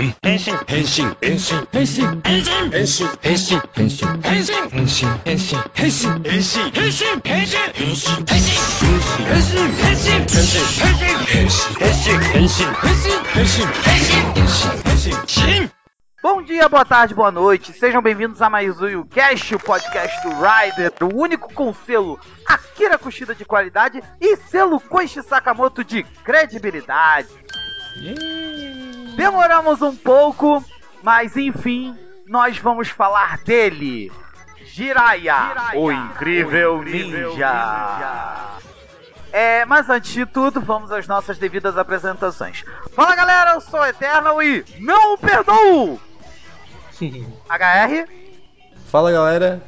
変変身変身変身変身変身変身変身変身変身変身変身変身変身変身変身変身変身変身変身変身変身変身変身変身新 Bom dia, boa tarde, boa noite. Sejam bem-vindos a mais um YouCast, o podcast do Rider, o único com selo Akira Kushida de qualidade e selo Koichi Sakamoto de credibilidade. Demoramos um pouco, mas enfim, nós vamos falar dele. Jiraiya, o incrível ninja. É, mas antes de tudo, vamos às nossas devidas apresentações. Fala galera, eu sou o Eternal e não o perdoo! HR, Fala galera,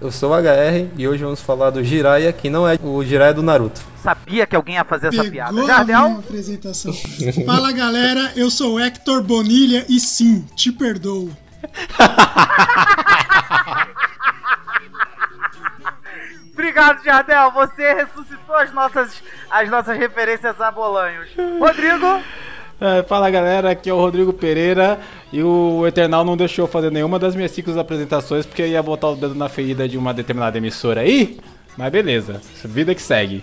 eu sou o HR e hoje vamos falar do Jiraiya, que não é o Jiraiya do Naruto. sabia que alguém ia fazer essa piada. Pegou a minha Jardel, apresentação. Fala galera, eu sou o Hector Bonilha e sim, te perdoo. obrigado Jardel, você ressuscitou as nossas, as nossas referências a Bolanhos. Rodrigo, É, fala galera, aqui é o Rodrigo Pereira e o Eternal não deixou eu fazer nenhuma das minhas cinco apresentações porque ia botar o dedo na ferida de uma determinada emissora aí. Mas beleza, vida que segue.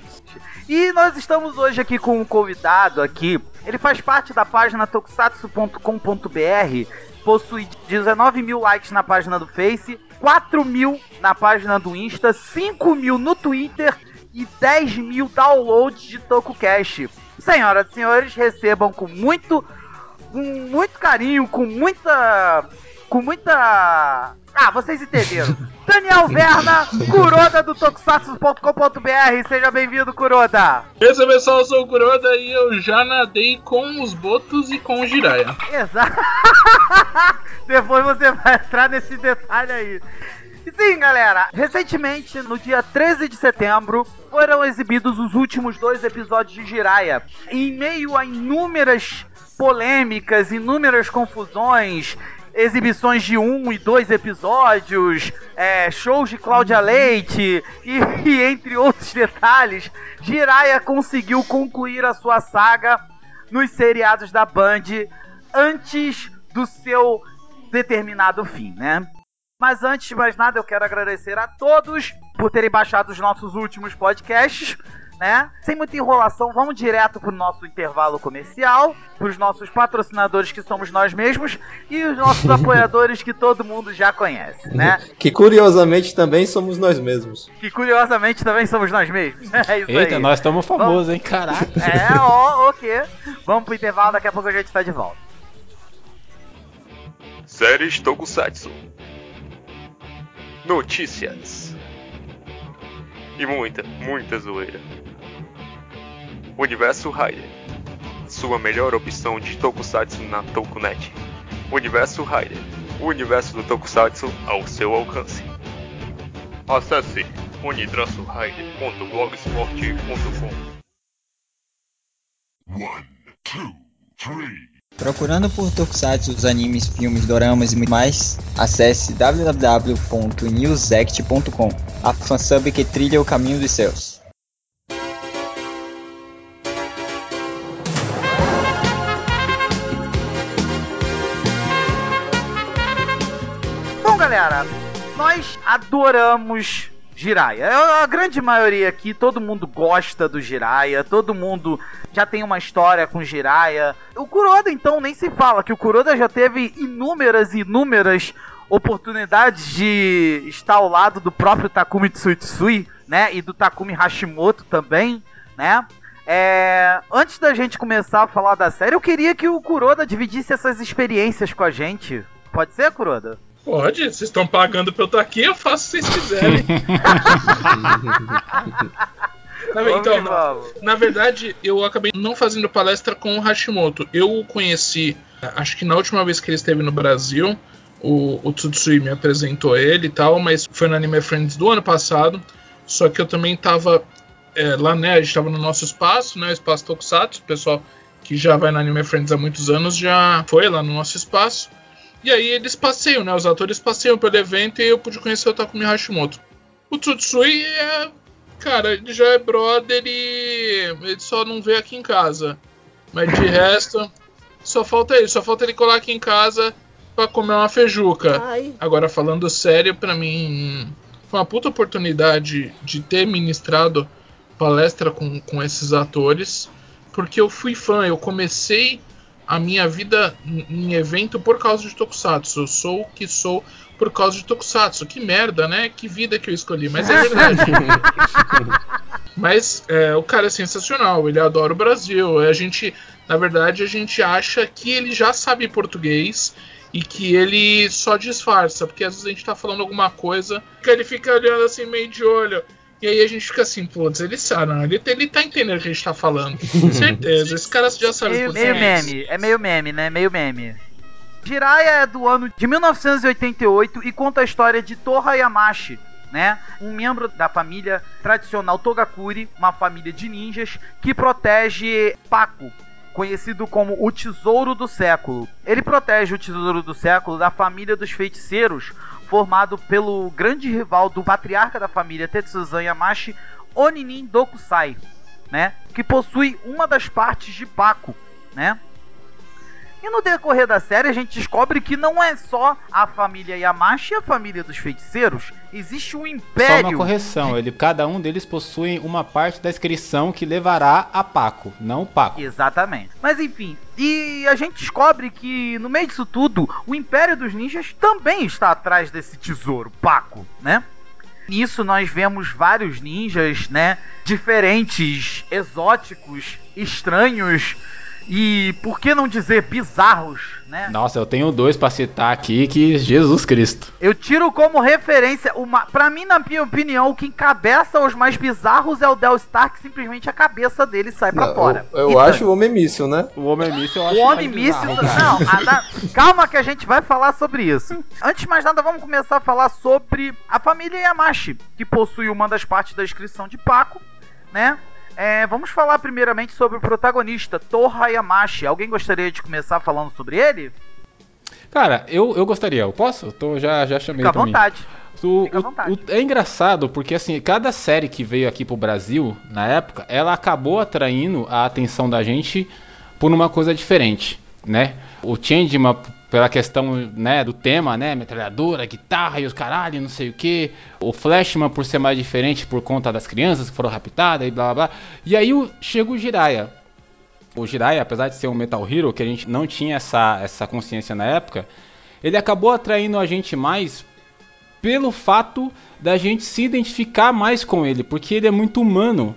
E nós estamos hoje aqui com um convidado aqui. Ele faz parte da página tokusatsu.com.br, possui 19 mil likes na página do Face, 4 mil na página do Insta, 5 mil no Twitter e 10 mil downloads de TokuCast. Senhoras e senhores, recebam com muito, com muito carinho, com muita, com muita... Ah, vocês entenderam. Daniel Verna, Kuroda do Tokusatsu.com.br. Seja bem-vindo, Kuroda. Beleza, pessoal, eu sou o Kuroda e eu já nadei com os botos e com o Jiraiya. Exato. Depois você vai entrar nesse detalhe aí. Sim, galera, recentemente, no dia 13 de setembro, foram exibidos os últimos dois episódios de Jiraiya. Em meio a inúmeras polêmicas, inúmeras confusões, exibições de um e dois episódios, é, shows de Cláudia Leite e, e entre outros detalhes, Jiraiya conseguiu concluir a sua saga nos seriados da Band antes do seu determinado fim, né? Mas antes de mais nada, eu quero agradecer a todos por terem baixado os nossos últimos podcasts, né? Sem muita enrolação, vamos direto pro nosso intervalo comercial, pros nossos patrocinadores que somos nós mesmos e os nossos apoiadores que todo mundo já conhece, né? Que curiosamente também somos nós mesmos. Que curiosamente também somos nós mesmos. É isso Eita, aí. nós estamos famosos, hein? Caraca. É, ó, ok. Vamos pro intervalo, daqui a pouco a gente tá de volta. Séries Tokusatsu. Notícias. E muita, muita zoeira. Universo Rider. Sua melhor opção de Tokusatsu na Tokunet. Universo Rider. O universo do Tokusatsu ao seu alcance. Acesse unitransorider.blogsport.com Procurando por Tokusatsu, os animes, filmes, doramas e mais, acesse www.newsect.com, a fansub que trilha o caminho dos céus. Bom, galera, nós adoramos Jiraiya. A grande maioria aqui, todo mundo gosta do Jiraiya, todo mundo já tem uma história com Jiraiya. O Kuroda, então, nem se fala, que o Kuroda já teve inúmeras e inúmeras oportunidades de estar ao lado do próprio Takumi Tsutsui, né, e do Takumi Hashimoto também, né. É, antes da gente começar a falar da série, eu queria que o Kuroda dividisse essas experiências com a gente. Pode ser, Kuroda? Pode, vocês estão pagando pra eu estar aqui, eu faço o que vocês quiserem. Na, então, na, na verdade, eu acabei não fazendo palestra com o Hashimoto. Eu o conheci, acho que na última vez que ele esteve no Brasil, o, o Tsutsui me apresentou ele e tal, mas foi no Anime Friends do ano passado. Só que eu também tava é, lá, né? A gente tava no nosso espaço, né? O espaço Tokusatsu. O pessoal que já vai no Anime Friends há muitos anos já foi lá no nosso espaço. E aí eles passeiam, né? Os atores passeiam pelo evento e eu pude conhecer o Takumi Hashimoto. O Tsutsui é. Cara, ele já é brother e ele só não vê aqui em casa. Mas de resto, Só falta isso, só falta ele colar aqui em casa pra comer uma feijuca. Ai. Agora, falando sério, pra mim foi uma puta oportunidade de ter ministrado palestra com, com esses atores, porque eu fui fã, eu comecei a minha vida em- evento por causa de Tokusatsu. Eu sou o que sou por causa de Tokusatsu. Que merda, né? Que vida que eu escolhi, mas é verdade. Mas é, o cara é sensacional, ele adora o Brasil. A gente, na verdade, a gente acha que ele já sabe português e que ele só disfarça, porque às vezes a gente tá falando alguma coisa que ele fica olhando assim meio de olho. E aí a gente fica assim, putz, ele sabe, não, ele, ele tá entendendo o que a gente tá falando. Certeza, esse cara já sabe Meio, meio meme, é meio meme, né? Meio meme. Jiraiya é do ano de 1988 e conta a história de Toha Yamashi, né? Um membro da família tradicional Togakuri, uma família de ninjas que protege Paco, conhecido como o Tesouro do Século. Ele protege o Tesouro do Século da família dos feiticeiros, formado pelo grande rival do patriarca da família Tetsuzan Yamashi, Oninin Dokusai, né? Que possui uma das partes de Paco, né? E no decorrer da série a gente descobre que não é só a família Yamashi e a família dos feiticeiros. Existe um Só império. uma correção, ele, cada um deles possui uma parte da inscrição que levará a Paco, não o Paco. Exatamente. Mas enfim, e a gente descobre que no meio disso tudo, o Império dos Ninjas também está atrás desse tesouro, Paco, né? Nisso nós vemos vários ninjas, né? Diferentes, exóticos, estranhos e, por que não dizer, bizarros, né? Nossa, eu tenho dois pra citar aqui que Jesus Cristo. Eu tiro como referência, uma, pra mim, na minha opinião, o que encabeça os mais bizarros é o Del Stark, simplesmente a cabeça dele sai pra Não, fora. eu eu E acho o Homem Míssil, né? O Homem Míssil eu acho O Homem Míssil. Não, a da- calma que a gente vai falar sobre isso. Antes de mais nada, vamos começar a falar sobre a família Yamashi, que possui uma das partes da inscrição de Paco, né? É, vamos falar primeiramente sobre o protagonista, Torra Yamashi. Alguém gostaria de começar falando sobre ele? Cara, eu, eu gostaria, eu posso? Tô, já, já chamei Fica à vontade. O- Fica à o- vontade. o- é engraçado porque assim, cada série que veio aqui pro Brasil, na época, ela acabou atraindo a atenção da gente por uma coisa diferente, né? O Changeman, pela questão né, do tema, né? Metralhadora, guitarra e os caralho, não sei o que. O Flashman por ser mais diferente por conta das crianças que foram raptadas e blá blá blá. E aí o- chega o Jiraiya. O Jiraiya, apesar de ser um Metal Hero, que a gente não tinha essa, essa consciência na época, ele acabou atraindo a gente mais pelo fato da gente se identificar mais com ele, porque ele é muito humano.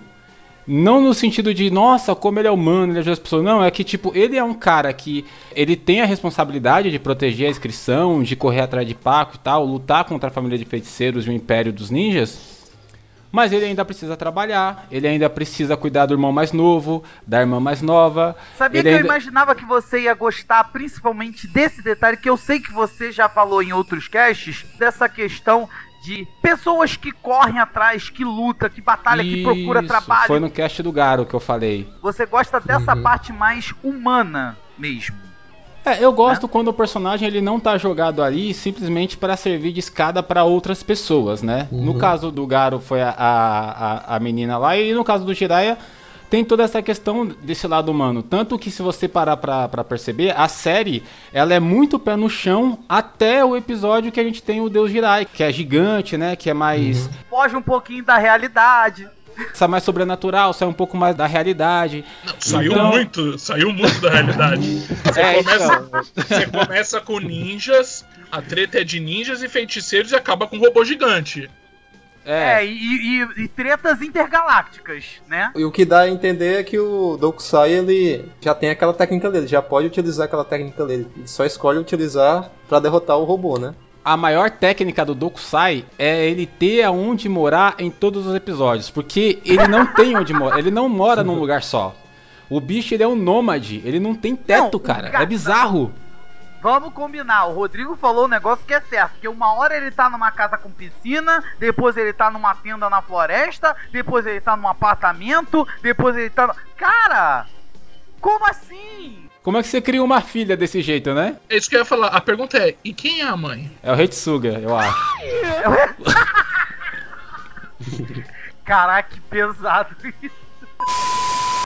Não no sentido de, nossa, como ele é humano, ele ajuda as pessoas. Não, é que, tipo, ele é um cara que ele tem a responsabilidade de proteger a inscrição, de correr atrás de Paco e tal, lutar contra a família de feiticeiros e o Império dos Ninjas. Mas ele ainda precisa trabalhar, ele ainda precisa cuidar do irmão mais novo, da irmã mais nova. Sabia que eu ainda- imaginava que você ia gostar principalmente desse detalhe, que eu sei que você já falou em outros casts, dessa questão de pessoas que correm atrás, que luta, que batalha, que procura Isso, trabalho. Foi no cast do Garo que eu falei. Você gosta dessa Uhum. parte mais humana mesmo. É, eu gosto quando o personagem ele não tá jogado ali simplesmente para servir de escada para outras pessoas, né? No Uhum. caso do Garo foi a, a, a- a menina lá e no caso do Jiraiya tem toda essa questão desse lado humano. Tanto que se você parar pra, pra perceber, a série ela é muito pé no chão até o episódio que a gente tem o Deus Jiraiya, que é gigante, né? Que é mais, Foge um pouquinho da realidade. sai mais sobrenatural, sai um pouco mais da realidade. Não, saiu Então- muito, saiu muito da realidade. Você, É, começa, você começa com ninjas, a treta é de ninjas e feiticeiros e acaba com um robô gigante. É, e, e- e tretas intergalácticas, né? E o que dá a entender é que o Dokusai ele já tem aquela técnica dele, já pode utilizar aquela técnica dele. Ele só escolhe utilizar pra derrotar o robô, né? A maior técnica do Dokusai é ele ter aonde morar em todos os episódios, porque ele não tem onde morar, ele não mora num lugar só. O bicho ele é um nômade, ele não tem teto, Não, cara- É bizarro. Vamos combinar, o Rodrigo falou um negócio que é certo, porque uma hora ele tá numa casa com piscina, depois ele tá numa tenda na floresta, depois ele tá num apartamento, depois ele tá... Cara! Como assim? Como é que você cria uma filha desse jeito, né? É isso que eu ia falar. A pergunta é: e quem é a mãe? É o Retsuga, eu acho. Caraca, que pesado isso.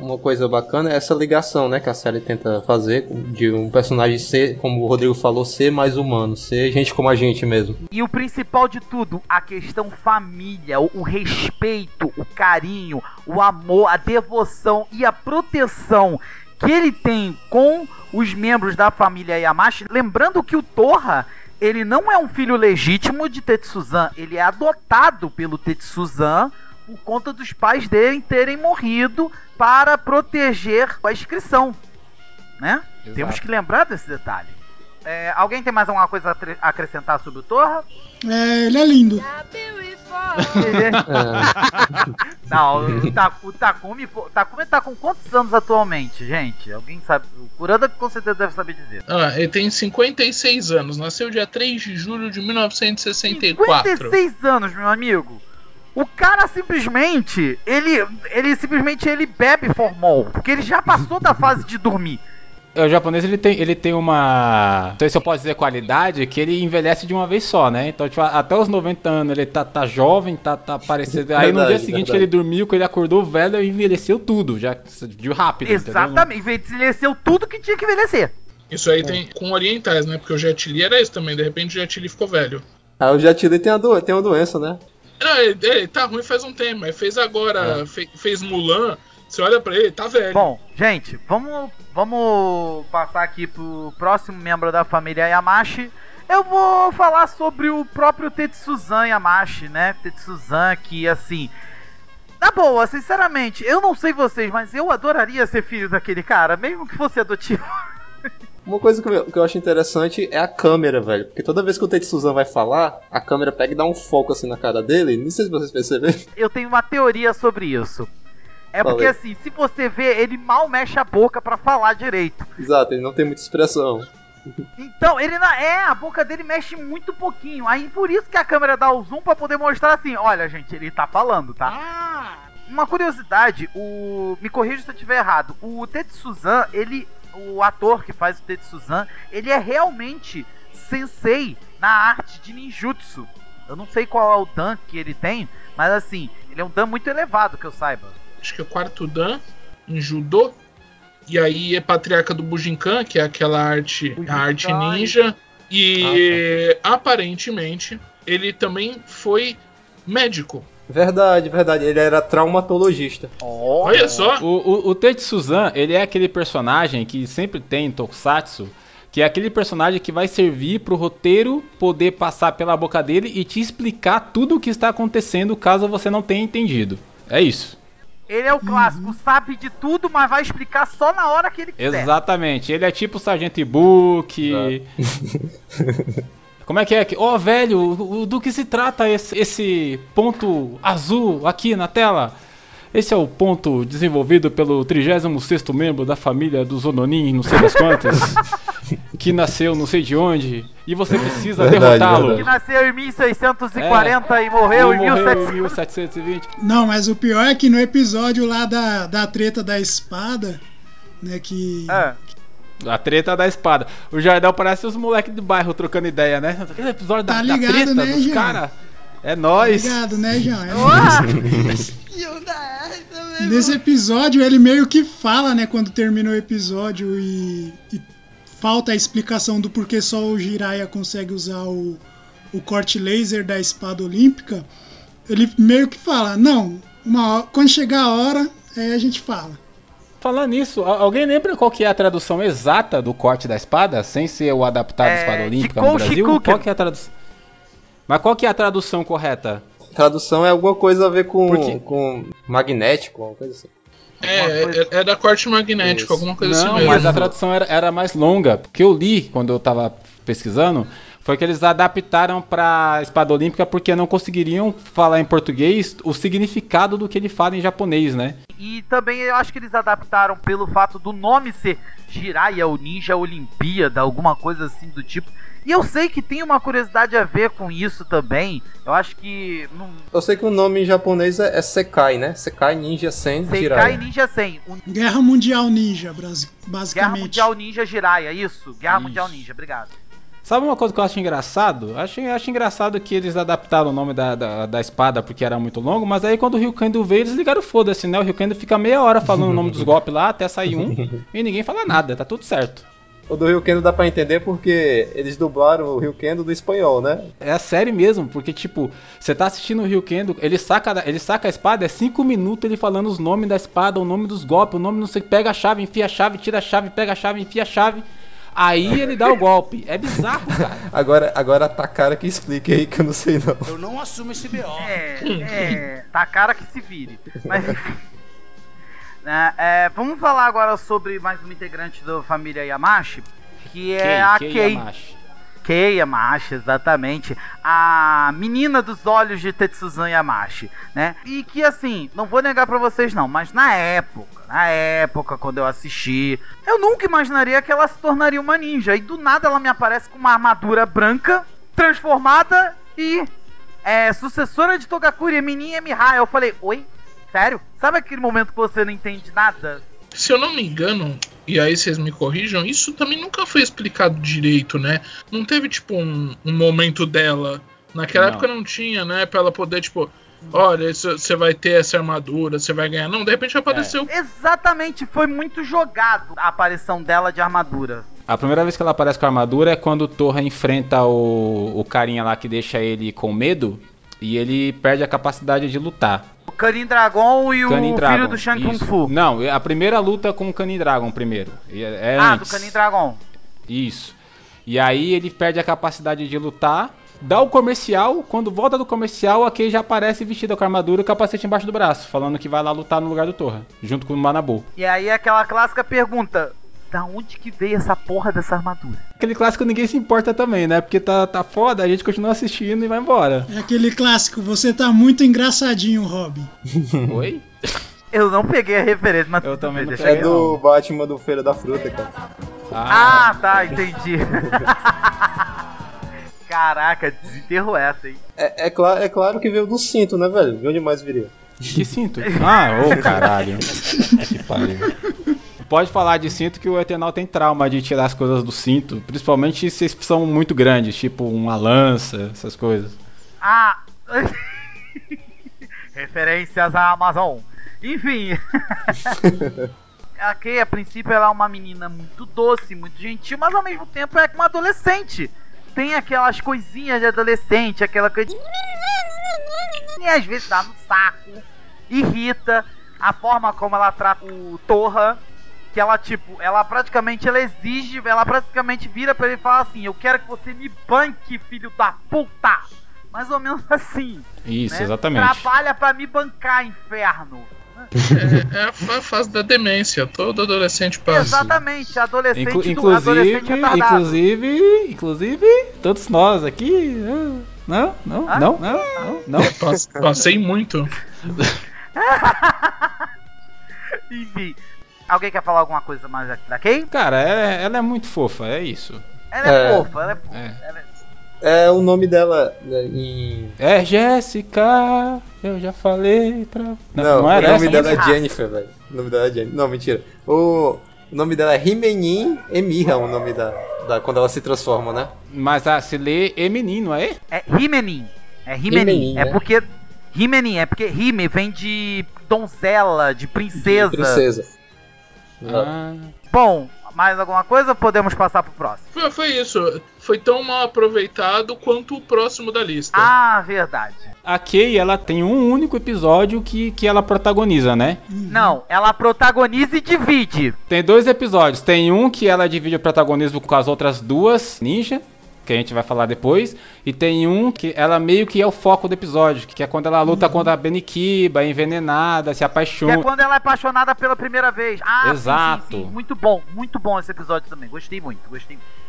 Uma coisa bacana é essa ligação, né, que a série tenta fazer de um personagem ser, como o Rodrigo falou, ser mais humano, ser gente como a gente mesmo. E o principal de tudo, a questão família, o, respeito, o carinho, o amor, a devoção e a proteção que ele tem com os membros da família Yamashi. Lembrando que o Torra, ele não é um filho legítimo de Tetsuzan, ele é adotado pelo Tetsuzan por conta dos pais dele terem morrido para proteger a inscrição, né? Exato. Temos que lembrar desse detalhe. É, alguém tem mais alguma coisa a acrescentar sobre o Torra? É, ele é lindo. É, Não, o, Ta- o Takumi, o Takumi tá com quantos anos atualmente, gente? Alguém sabe? O Kuranda com certeza deve saber dizer. Ah, ele tem 56 anos, nasceu dia 3 de julho de 1964. 56 anos, meu amigo. O cara simplesmente, ele, ele simplesmente ele bebe formol, porque ele já passou da fase de dormir. O japonês ele tem, ele tem uma. Não sei se eu posso dizer qualidade, que ele envelhece de uma vez só, né? Então, tipo, até os 90 anos ele tá, tá jovem, tá, tá parecendo. Aí no dia Verdade, seguinte verdade. que ele dormiu, que ele acordou velho, ele envelheceu tudo, já de rápido. entendeu? Exatamente, envelheceu tudo que tinha que envelhecer. Isso aí tem com orientais, né? Porque o Jet Li era isso também, de repente o Jet Li ficou velho. Aí o Jet Li tem, a do- tem uma doença, né? Não, ele, ele tá ruim faz um tempo, mas fez agora, fe- fez Mulan, você olha pra ele, tá velho. Bom, gente, vamos, vamos passar aqui pro próximo membro da família Yamashi. Eu vou falar sobre o próprio Tetsuzan Yamashi, né? Tetsuzan que, assim... Na boa, sinceramente, eu não sei vocês, mas eu adoraria ser filho daquele cara, mesmo que fosse adotivo. Uma coisa que eu, que eu acho interessante é a câmera, velho. Porque toda vez que o Tetsuzan vai falar, a câmera pega e dá um foco assim na cara dele. Não sei se vocês perceberam. Eu tenho uma teoria sobre isso. É Fala porque, assim, se você vê, ele mal mexe a boca pra falar direito. Exato, ele não tem muita expressão. Então, ele na... é, a boca dele mexe muito pouquinho. Aí por isso que a câmera dá o zoom pra poder mostrar assim, olha, gente, ele tá falando, tá? Uma curiosidade, o me corrija se eu estiver errado. O Tetsuzan, ele o ator que faz o Tetsuzan, ele é realmente sensei na arte de ninjutsu. Eu não sei qual é o dan que ele tem, mas assim, ele é um dan muito elevado que eu saiba. Acho que é o quarto Dan em judô. E aí é patriarca do Bujinkan, que é aquela arte, Bujinkan, a arte ninja. E Ah, aparentemente ele também foi médico. Verdade, verdade. Ele era traumatologista. Olha só. O, o, o Tetsuzan, ele é aquele personagem que sempre tem em Tokusatsu, que é aquele personagem que vai servir pro roteiro poder passar pela boca dele e te explicar tudo o que está acontecendo caso você não tenha entendido. É isso. Ele é o clássico, sabe de tudo, mas vai explicar só na hora que ele quiser. Exatamente. Ele é tipo o Sargento Ibuki. Como é que é? Ó, velho, o- o- do que se trata esse, esse ponto azul aqui na tela? Esse é o ponto desenvolvido pelo 36º membro da família dos Ononin, não sei das quantas, que nasceu não sei de onde, e você precisa derrotá-lo. Que nasceu em 1640 e morreu É. Ele em morreu 1700. em 1720. Não, mas o pior é que no episódio lá da, da treta da espada, né, que... Ah, A treta da espada. O Jardel parece os moleques do bairro trocando ideia, né? Aquele episódio da, Tá da ligado, treta né, dos caras. É nóis. Obrigado, né, João? É! Nesse episódio, ele meio que fala, né, quando termina o episódio e, e falta a explicação do porquê só o Jiraiya consegue usar o, o corte laser da espada olímpica. Ele meio que fala: Não, uma hora- quando chegar a hora, aí a gente fala. Falar nisso, alguém lembra qual que é a tradução exata do corte da espada, sem ser o adaptado É, espada olímpica no Brasil? Qual que é a tradução? Mas qual que é a tradução correta? Tradução é alguma coisa a ver com, com magnético, alguma coisa assim. É, é, é da corte magnético, Isso. alguma coisa Não, assim mas mesmo. a tradução era, era mais longa. O que eu li quando eu tava pesquisando foi que eles adaptaram pra espada olímpica porque não conseguiriam falar em português o significado do que ele fala em japonês, né? E também eu acho que eles adaptaram pelo fato do nome ser Jiraiya ou Ninja Olimpíada, alguma coisa assim do tipo. E eu sei que tem uma curiosidade a ver com isso também. Eu acho que. Não, Eu sei que o nome em japonês é, é Sekai, né? Sekai Ninja Sen Jiraiya. Ninja 100. O Guerra Mundial Ninja, basi- Guerra basicamente. Mundial Ninja Jiraiya, isso. Guerra Isso. Mundial Ninja, obrigado. Sabe uma coisa que eu acho engraçado? Acho, acho engraçado que eles adaptaram o nome da, da, da espada porque era muito longo, mas aí quando o Ryukendo veio, eles ligaram foda-se, né? O Ryukendo fica meia hora falando o nome dos golpes lá, até sair um, e ninguém fala nada, tá tudo certo. O do Ryukendo dá pra entender porque eles dublaram o Ryukendo do espanhol, né? É a série mesmo, porque tipo, você tá assistindo o Ryukendo, ele saca, ele saca a espada, é 5 minutos ele falando os nomes da espada, o nome dos golpes, o nome não sei, pega a chave, enfia a chave, tira a chave, pega a chave, enfia a chave. Aí ele dá o golpe. É bizarro, cara. Agora, agora tá cara que explique aí que eu não sei não. Eu não assumo esse BO. É, é, tá cara que se vire. Mas enfim. Né, é, vamos falar agora sobre mais uma integrante da família Yamashi, que é a Kei Kei. Yamashi. Kei Yamashi, exatamente. A menina dos olhos de Tetsuzan Yamashi, né? E que assim, não vou negar pra vocês não, mas na época, na época quando eu assisti, eu nunca imaginaria que ela se tornaria uma ninja. E do nada ela me aparece com uma armadura branca, transformada e é, sucessora de Togakuri, Minin Mihai. Eu falei, oi? Sério? Sabe aquele momento que você não entende nada? Se eu não me engano, e aí vocês me corrijam, isso também nunca foi explicado direito, né? Não teve, tipo, um, um momento dela. Naquela Não. época não tinha, né? Pra ela poder, tipo, olha, você vai ter essa armadura, você vai ganhar. Não, de repente apareceu. Exatamente, foi muito jogado a aparição dela de armadura. A primeira vez que ela aparece com a armadura é quando o Torra enfrenta o, o carinha lá que deixa ele com medo e ele perde a capacidade de lutar. O Canin Dragon e Canin o Dragon, filho do Shang Kung. Fu. Não, a primeira luta é com o Canin Dragon primeiro. É, é ah, antes. do Canin Dragon. Isso. E aí ele perde a capacidade de lutar, dá o comercial, quando volta do comercial, a Kei já aparece vestida com a armadura e o capacete embaixo do braço, falando que vai lá lutar no lugar do Torra, junto com o Manabu. E aí aquela clássica pergunta: da onde que veio essa porra dessa armadura? Aquele clássico ninguém se importa também, né? Porque tá, tá foda, a gente continua assistindo e vai embora. É aquele clássico, você tá muito engraçadinho, Robin. Oi? Eu não peguei a referência, mas Eu também não É do Batman do Feira da Fruta, cara. Ah, tá, entendi. Caraca, desenterrou essa, hein? É, é, cla- é claro que veio do cinto, né, velho? De onde mais viria? Que cinto? Ah, ô caralho. que pariu. Pode falar de cinto que o Eternal tem trauma de tirar as coisas do cinto, principalmente se são muito grandes, tipo uma lança, essas coisas. Ah! Referências à Amazon. Enfim. a Kay, a princípio, ela é uma menina muito doce, muito gentil, mas ao mesmo tempo é uma adolescente. Tem aquelas coisinhas de adolescente, aquela coisa. de- E às vezes dá no saco, irrita a forma como ela trata o Torra. Que ela, tipo, ela praticamente ela exige, ela praticamente vira pra ele e fala assim: Eu quero que você me banque, filho da puta! Mais ou menos assim. Isso, né? exatamente. Trabalha pra me bancar, inferno. É, é a fa- fase da demência, todo adolescente passa. Exatamente, adolescente, Inclu- do, inclusive, adolescente retardado. inclusive, inclusive, todos nós aqui. ah, Não, não, Ah? não, não, não, não. Pass- Passei muito. Enfim. Alguém quer falar alguma coisa mais aqui da Kay? Cara, é- ela é muito fofa, é isso. Ela é, É. fofa, ela é fofa. É. Ela é- É o nome dela né, em. É Jéssica, eu já falei pra. Não, Não, não o era nome essa? dela é Ah. Jennifer, velho. O nome dela é Jennifer. Não, mentira. O, o nome dela é Himenin Emira, o nome da, da. Quando ela se transforma, né? Mas ah, se lê Eminin, não é? É Himenin. É Himenin. Himenin, É né? porque. Himenin, é porque Hime vem de donzela, de princesa. Princesa. Ah, Bom, mais alguma coisa ou podemos passar pro próximo? Foi, foi isso. Foi tão mal aproveitado quanto o próximo da lista. Ah, verdade. a Kay, ela tem um único episódio que, que ela protagoniza, né? Não, ela protagoniza e divide. Tem dois episódios. Tem um que ela divide o protagonismo com as outras duas ninja, que a gente vai falar depois. E tem um que ela meio que é o foco do episódio, que é quando ela luta contra a Benikiba, envenenada, se Que é apaixona. quando ela é apaixonada pela primeira vez. Ah, sim, Exato. Sim, sim. Muito bom, muito bom esse episódio também. Gostei muito, gostei muito.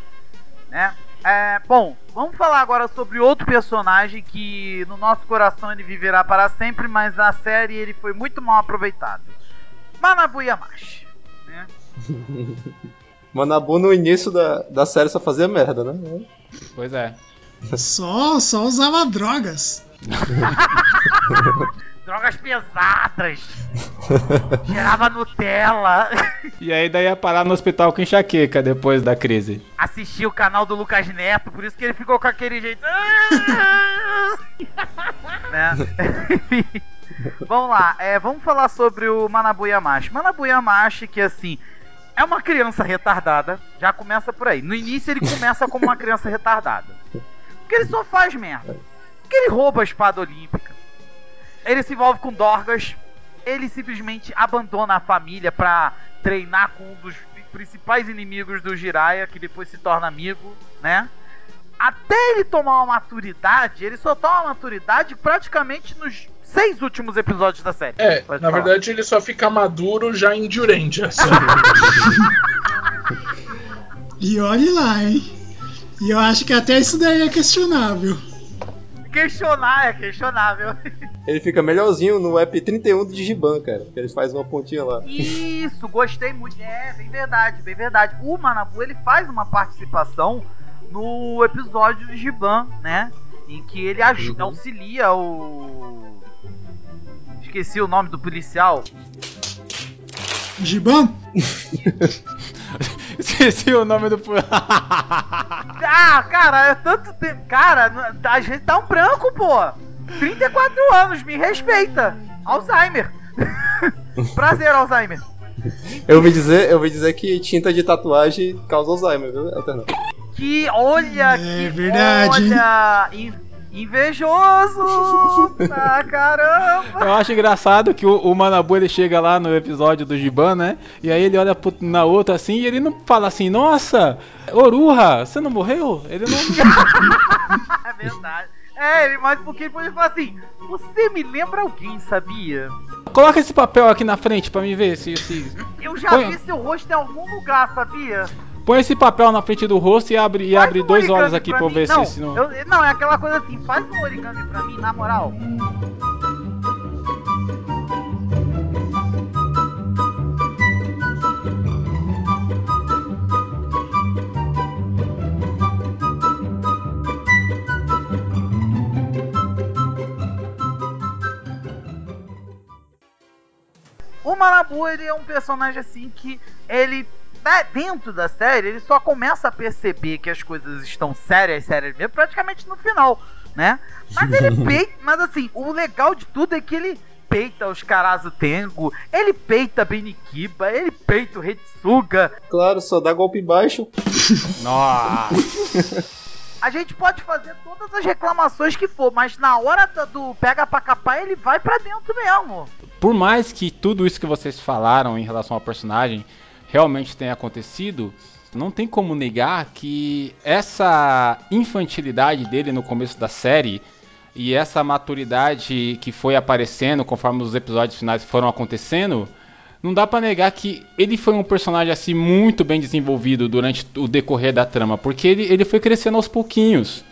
Né? É, bom, vamos falar agora sobre outro personagem que no nosso coração ele viverá para sempre, mas na série ele foi muito mal aproveitado. Manabu Yamashi. Né? Manabu no início da, da série só fazia merda, né? Pois é. Só, só usava drogas. Drogas pesadas. Cheirava Nutella. E aí daí ia parar no hospital com enxaqueca depois da crise. Assistia o canal do Lucas Neto, por isso que ele ficou com aquele jeito. né? Enfim. Vamos lá, é, vamos falar sobre o Manabu Yamashi. Manabu Yamashi, que assim, é uma criança retardada, já começa por aí. No início ele começa como uma criança retardada. Porque ele só faz merda. Porque ele rouba a espada olímpica. Ele se envolve com Dorgas. Ele simplesmente abandona a família pra treinar com um dos principais inimigos do Jiraiya, que depois se torna amigo, né? Até ele tomar uma maturidade, ele só toma maturidade praticamente nos seis últimos episódios da série. É, Pode na falar. verdade ele só fica maduro já em Jurandia. sabe? E olhe lá, hein? E eu acho que até isso daí é questionável. Questionar é questionável. Ele fica melhorzinho no app 31 do Digiban, cara. Que ele faz uma pontinha lá. Isso, gostei muito. É, bem verdade, bem verdade. O Manabu ele faz uma participação no episódio de Giban, né? Em que ele ajuda, Uhum. auxilia o. Esqueci o nome do policial. Giban? Esqueci o nome do. Ah, cara, é tanto tempo. Cara, a gente tá um branco, pô. 34 anos, me respeita. Alzheimer. Prazer, Alzheimer. Eu ouvi dizer, eu ouvi dizer que tinta de tatuagem causa Alzheimer, viu? Alternão. Que olha, É que verdade, olha, invejoso pra caramba. Eu acho engraçado que o, o Manabu ele chega lá no episódio do Giban, né? E aí ele olha pro- na outra assim e ele não fala assim, nossa, Oruha, você não morreu? Ele não. É verdade. É, ele mais porque ele falar assim: Você me lembra alguém, sabia? Coloca esse papel aqui na frente pra mim ver se. se... Eu já Põe- vi seu rosto em algum lugar, sabia? Põe esse papel na frente do rosto e abre, e Faz abre um dois olhos aqui pra mim. ver não, se, se não. eu- não, é aquela coisa assim: faz um origami pra mim, na moral. O Manabu, ele é um personagem assim que ele, dentro da série, ele só começa a perceber que as coisas estão sérias, sérias mesmo, praticamente no final, né? Mas ele peita, mas assim, o legal de tudo é que ele peita os Karazu Tengo, ele peita Benikiba, ele peita o Retsuga. Claro, só dá golpe baixo. Nossa! A gente pode fazer todas as reclamações que for, mas na hora do- do pega pra capar, ele vai pra dentro mesmo. Por mais que tudo isso que vocês falaram em relação ao personagem realmente tenha acontecido, não tem como negar que essa infantilidade dele no começo da série e essa maturidade que foi aparecendo conforme os episódios finais foram acontecendo, não dá pra negar que ele foi um personagem assim muito bem desenvolvido durante o decorrer da trama, porque ele, ele foi crescendo aos pouquinhos.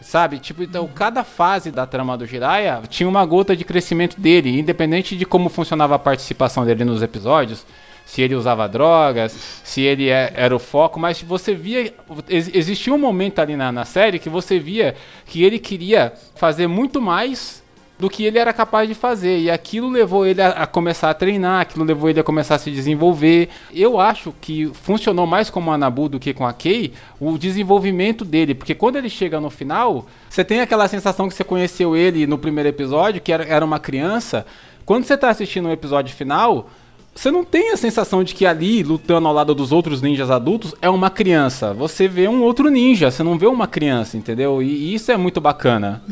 Sabe? Tipo, então cada fase da trama do Jiraiya tinha uma gota de crescimento dele, independente de como funcionava a participação dele nos episódios, se ele usava drogas, se ele é- era o foco, mas você via. ex- Existia um momento ali na, na série que você via que ele queria fazer muito mais do que ele era capaz de fazer. E aquilo levou ele a, a começar a treinar, aquilo levou ele a começar a se desenvolver. Eu acho que funcionou mais com o Anabu do que com a Kei o desenvolvimento dele, porque quando ele chega no final, você tem aquela sensação que você conheceu ele no primeiro episódio, que era, era uma criança. Quando você tá assistindo o episódio final, você não tem a sensação de que ali, lutando ao lado dos outros ninjas adultos, é uma criança. Você vê um outro ninja, você não vê uma criança, entendeu? E, e isso é muito bacana.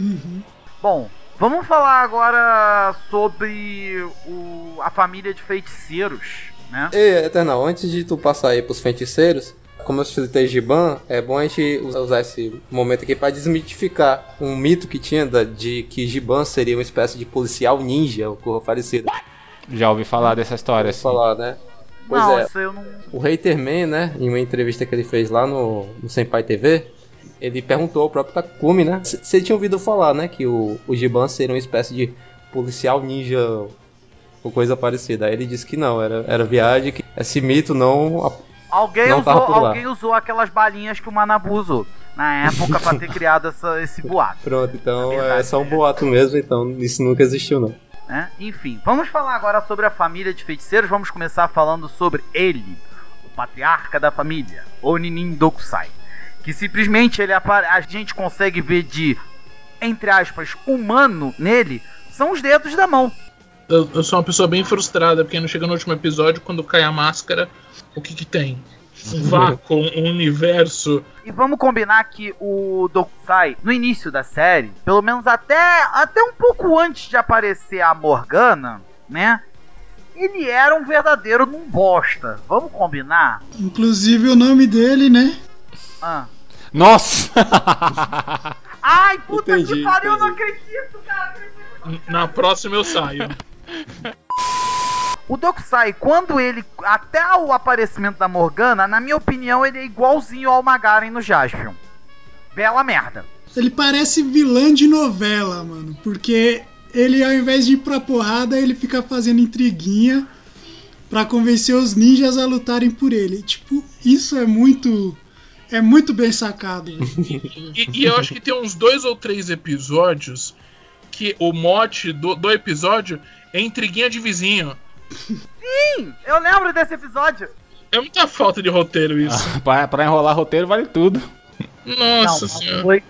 Bom, vamos falar agora sobre o- a família de feiticeiros, né? Ei, Eternal, antes de tu passar aí pros feiticeiros, como eu citei Giban, é bom a gente usar esse momento aqui pra desmitificar um mito que tinha da- de que Giban seria uma espécie de policial ninja, ou coisa parecida. Já ouvi falar dessa história, assim. falar, né? Pois não, é. eu não. O Haterman, né, em uma entrevista que ele fez lá no, no Senpai TV, ele perguntou ao próprio Takumi, né, ele tinha ouvido falar, né, que o, o Giban seria uma espécie de policial ninja ou coisa parecida. Aí ele disse que não, era, era viagem, que esse mito não... Alguém, Não usou, alguém usou aquelas balinhas que o Manabu usou. na época pra ter criado essa- esse boato. Pronto, então verdade, é só um é. boato mesmo, então isso nunca existiu não. Né? Enfim, vamos falar agora sobre a família de feiticeiros. Vamos começar falando sobre ele, o patriarca da família, Oninin Dokusai. Que simplesmente ele a gente consegue ver de, entre aspas, humano nele, são os dedos da mão. Eu, eu sou uma pessoa bem frustrada, porque não chega no último episódio, quando cai a máscara, o que que tem? Vácuo, um universo. E vamos combinar que o Dokusai, no início da série, pelo menos até, até um pouco antes de aparecer a Morgana, né? Ele era um verdadeiro num bosta. Vamos combinar? Inclusive o nome dele, né? Ah. Nossa! Ai, puta Entendi, que pariu, eu não entendi. acredito, cara. Na próxima eu saio. O Dokusai, quando ele. Até o aparecimento da Morgana, na minha opinião, ele é igualzinho ao Magaren no Jaspion. Bela merda. Ele parece vilã de novela, mano. Porque ele, ao invés de ir pra porrada, ele fica fazendo intriguinha pra convencer os ninjas a lutarem por ele. Tipo, isso é muito. É muito bem sacado. E, e eu acho que tem uns dois ou três episódios que o mote do, do episódio é intriguinha de vizinho. Sim, eu lembro desse episódio. É muita falta de roteiro isso. pra, pra enrolar roteiro vale tudo. Nossa Não, senhora. foi.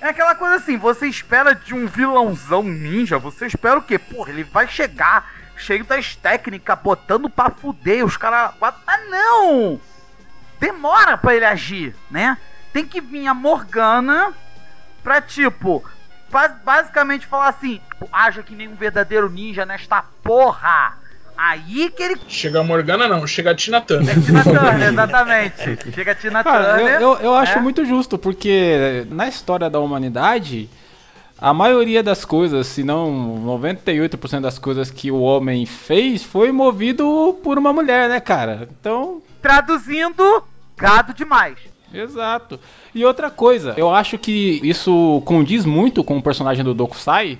É aquela coisa assim, você espera de um vilãozão ninja, você espera o quê? Porra, ele vai chegar cheio das técnicas, botando pra fuder os caras. Ah, não! Demora pra ele agir, né? Tem que vir a Morgana pra, tipo, ba- basicamente falar assim: haja que nem um verdadeiro ninja nesta porra. Aí que ele. Chega a Morgana, não, chega a Tina Turner. Tina Turner, exatamente. Chega a Tina Cara, Turner. eu, eu, eu acho né? muito justo, porque na história da humanidade, a maioria das coisas, se não 98% das coisas que o homem fez, foi movido por uma mulher, né, cara? Então, Traduzindo, gado demais. Exato. E outra coisa, eu acho que isso condiz muito com o personagem do Dokusai,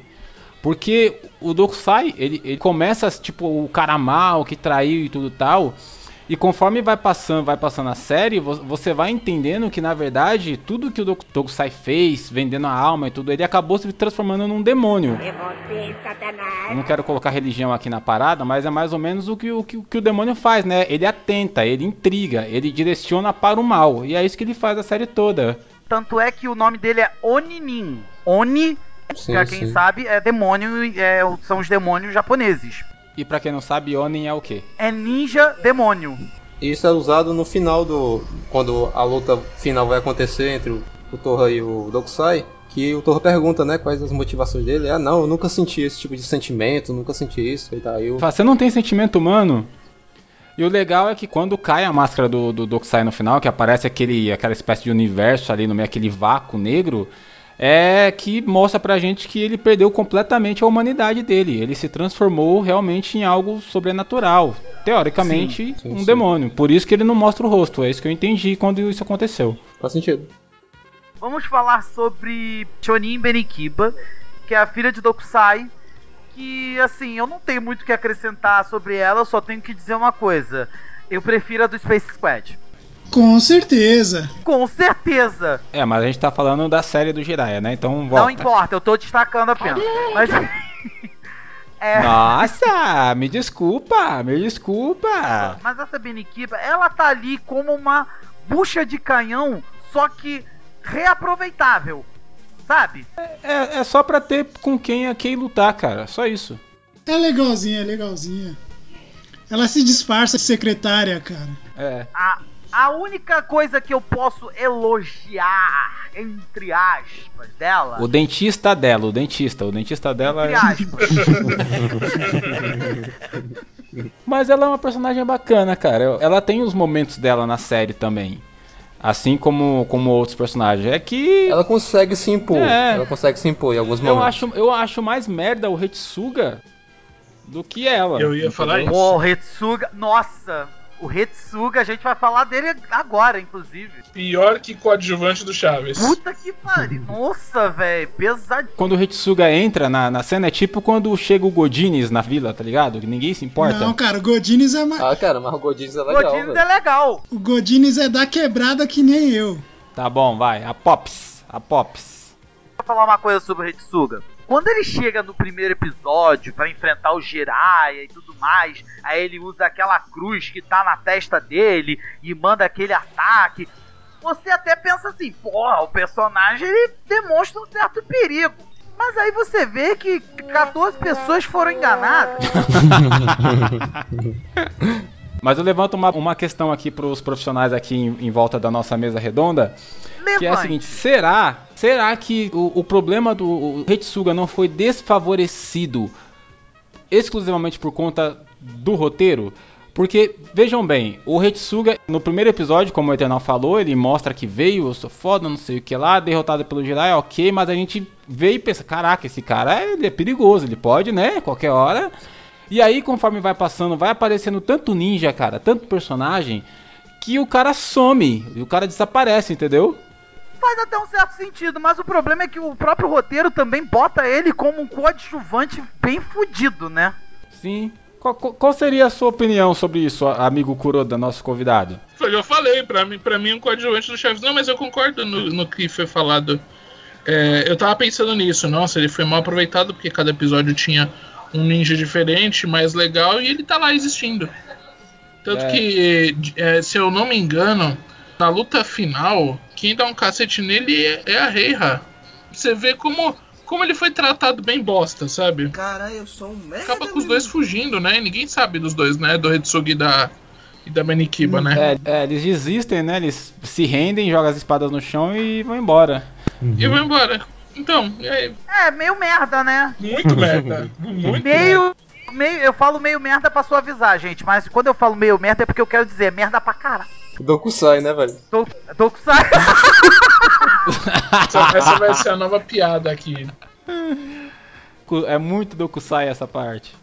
porque o Dokusai, ele, ele começa, tipo, o cara mal, que traiu e tudo tal, e conforme vai passando, vai passando a série, vo- você vai entendendo que, na verdade, tudo que o Doku- Dokusai fez, vendendo a alma e tudo, ele acabou se transformando num demônio. Eu não quero colocar religião aqui na parada, mas é mais ou menos o que o, que, que o demônio faz, né? Ele atenta, ele intriga, ele direciona para o mal. E é isso que ele faz a série toda. Tanto é que o nome dele é Oninin. Oni, Sim, pra quem sim. sabe, é demônio, é, são os demônios japoneses. E pra quem não sabe, Onin é o quê? É ninja demônio. Isso é usado no final do. Quando a luta final vai acontecer entre o, o Torra e o Dokusai. Que o Torra pergunta, né, quais as motivações dele. Ah, não, eu nunca senti esse tipo de sentimento, nunca senti isso. E tá, eu... Você não tem sentimento humano? E o legal é que quando cai a máscara do, do Dokusai no final, que aparece aquele, aquela espécie de universo ali no meio, aquele vácuo negro, é que mostra pra gente que ele perdeu completamente a humanidade dele. Ele se transformou realmente em algo sobrenatural. Teoricamente, Sim, sim, um sim. demônio. Por isso que ele não mostra o rosto. É isso que eu entendi quando isso aconteceu. Faz sentido. Vamos falar sobre Chonin Benikiba, que é a filha de Dokusai. Que, assim, eu não tenho muito o que acrescentar sobre ela, eu só tenho que dizer uma coisa. Eu prefiro a do Space Squad. Com certeza. Com certeza. É, mas a gente tá falando da série do Jiraiya, né? Então volta. Não importa, eu tô destacando apenas. Mas. é. Nossa, me desculpa, me desculpa. Mas essa Benikiba, ela tá ali como uma bucha de canhão, só que reaproveitável. Sabe? É, é só pra ter com quem a quem lutar, cara. Só isso. É legalzinha, é legalzinha. Ela se disfarça de secretária, cara. É. A, a única coisa que eu posso elogiar, entre aspas, dela. O dentista dela, o dentista, o dentista dela Entre é. aspas. Mas ela é uma personagem bacana, cara. Ela tem os momentos dela na série também. Assim como, como outros personagens. É que. Ela consegue se impor. É. Ela consegue se impor em alguns Eu momentos. acho, eu acho mais merda o Retsuga do que ela. Eu ia falar entendeu? isso. O Retsuga. Nossa! O Retsuga, a gente vai falar dele agora, inclusive. Pior que coadjuvante do Chaves. Puta que pariu. Nossa, velho. Pesado. Quando o Retsuga entra na, na cena, é tipo quando chega o Godines na vila, tá ligado? Que ninguém se importa. Não, cara, o Godines é ma... Ah, cara, mas o Godines é legal, Godines velho. é legal. o Godines é da quebrada que nem eu. Tá bom, vai. A Pops. A Pops. Vou falar uma coisa sobre o Retsuga. Quando ele chega no primeiro episódio pra enfrentar o Jiraiya e tudo mais, aí ele usa aquela cruz que tá na testa dele e manda aquele ataque. Você até pensa assim, porra, o personagem ele demonstra um certo perigo. Mas aí você vê que 14 pessoas foram enganadas. Mas eu levanto uma, uma questão aqui pros profissionais aqui em, em volta da nossa mesa redonda. Que é a Levante. seguinte, será, será que o, o problema do Retsuga não foi desfavorecido exclusivamente por conta do roteiro? Porque, vejam bem, o Retsuga, no primeiro episódio, como o Eternal falou, ele mostra que veio, eu sou foda, não sei o que lá, derrotado pelo Jiraiya, ok, mas a gente vê e pensa, caraca, esse cara ele é perigoso, ele pode, né, qualquer hora. E aí, conforme vai passando, vai aparecendo tanto ninja, cara, tanto personagem, que o cara some, e o cara desaparece, entendeu? Faz até um certo sentido, mas o problema é que o próprio roteiro também bota ele como um coadjuvante bem fudido, né? Sim. Qual, qual- seria a sua opinião sobre isso, amigo Kuroda, nosso convidado? Foi que eu falei, pra mim, pra mim um coadjuvante do Chaves. Não, mas eu concordo no, no que foi falado. É, eu tava pensando nisso, nossa, ele foi mal aproveitado porque cada episódio tinha um ninja diferente, mais legal, e ele tá lá existindo. Tanto É. que, é, se eu não me engano, na luta final, quem dá um cacete nele é, é a Reiha. Você vê como, como ele foi tratado bem bosta, sabe? Caralho, eu sou um merda. Acaba com os dois fugindo, né? Ninguém sabe dos dois, né? Do Retsugi e da, e da Manikiba, né? É, é, eles desistem, né? Eles se rendem, jogam as espadas no chão e vão embora. E vai embora. Então, é É, meio merda, né? muito merda. Muito merda. Meio. Meio, eu falo meio merda pra suavizar, gente, mas quando eu falo meio merda é porque eu quero dizer merda pra caralho. Dokusai, né, velho? Com sa- Essa, essa vai ser a nova piada aqui. É muito do Kusai essa parte.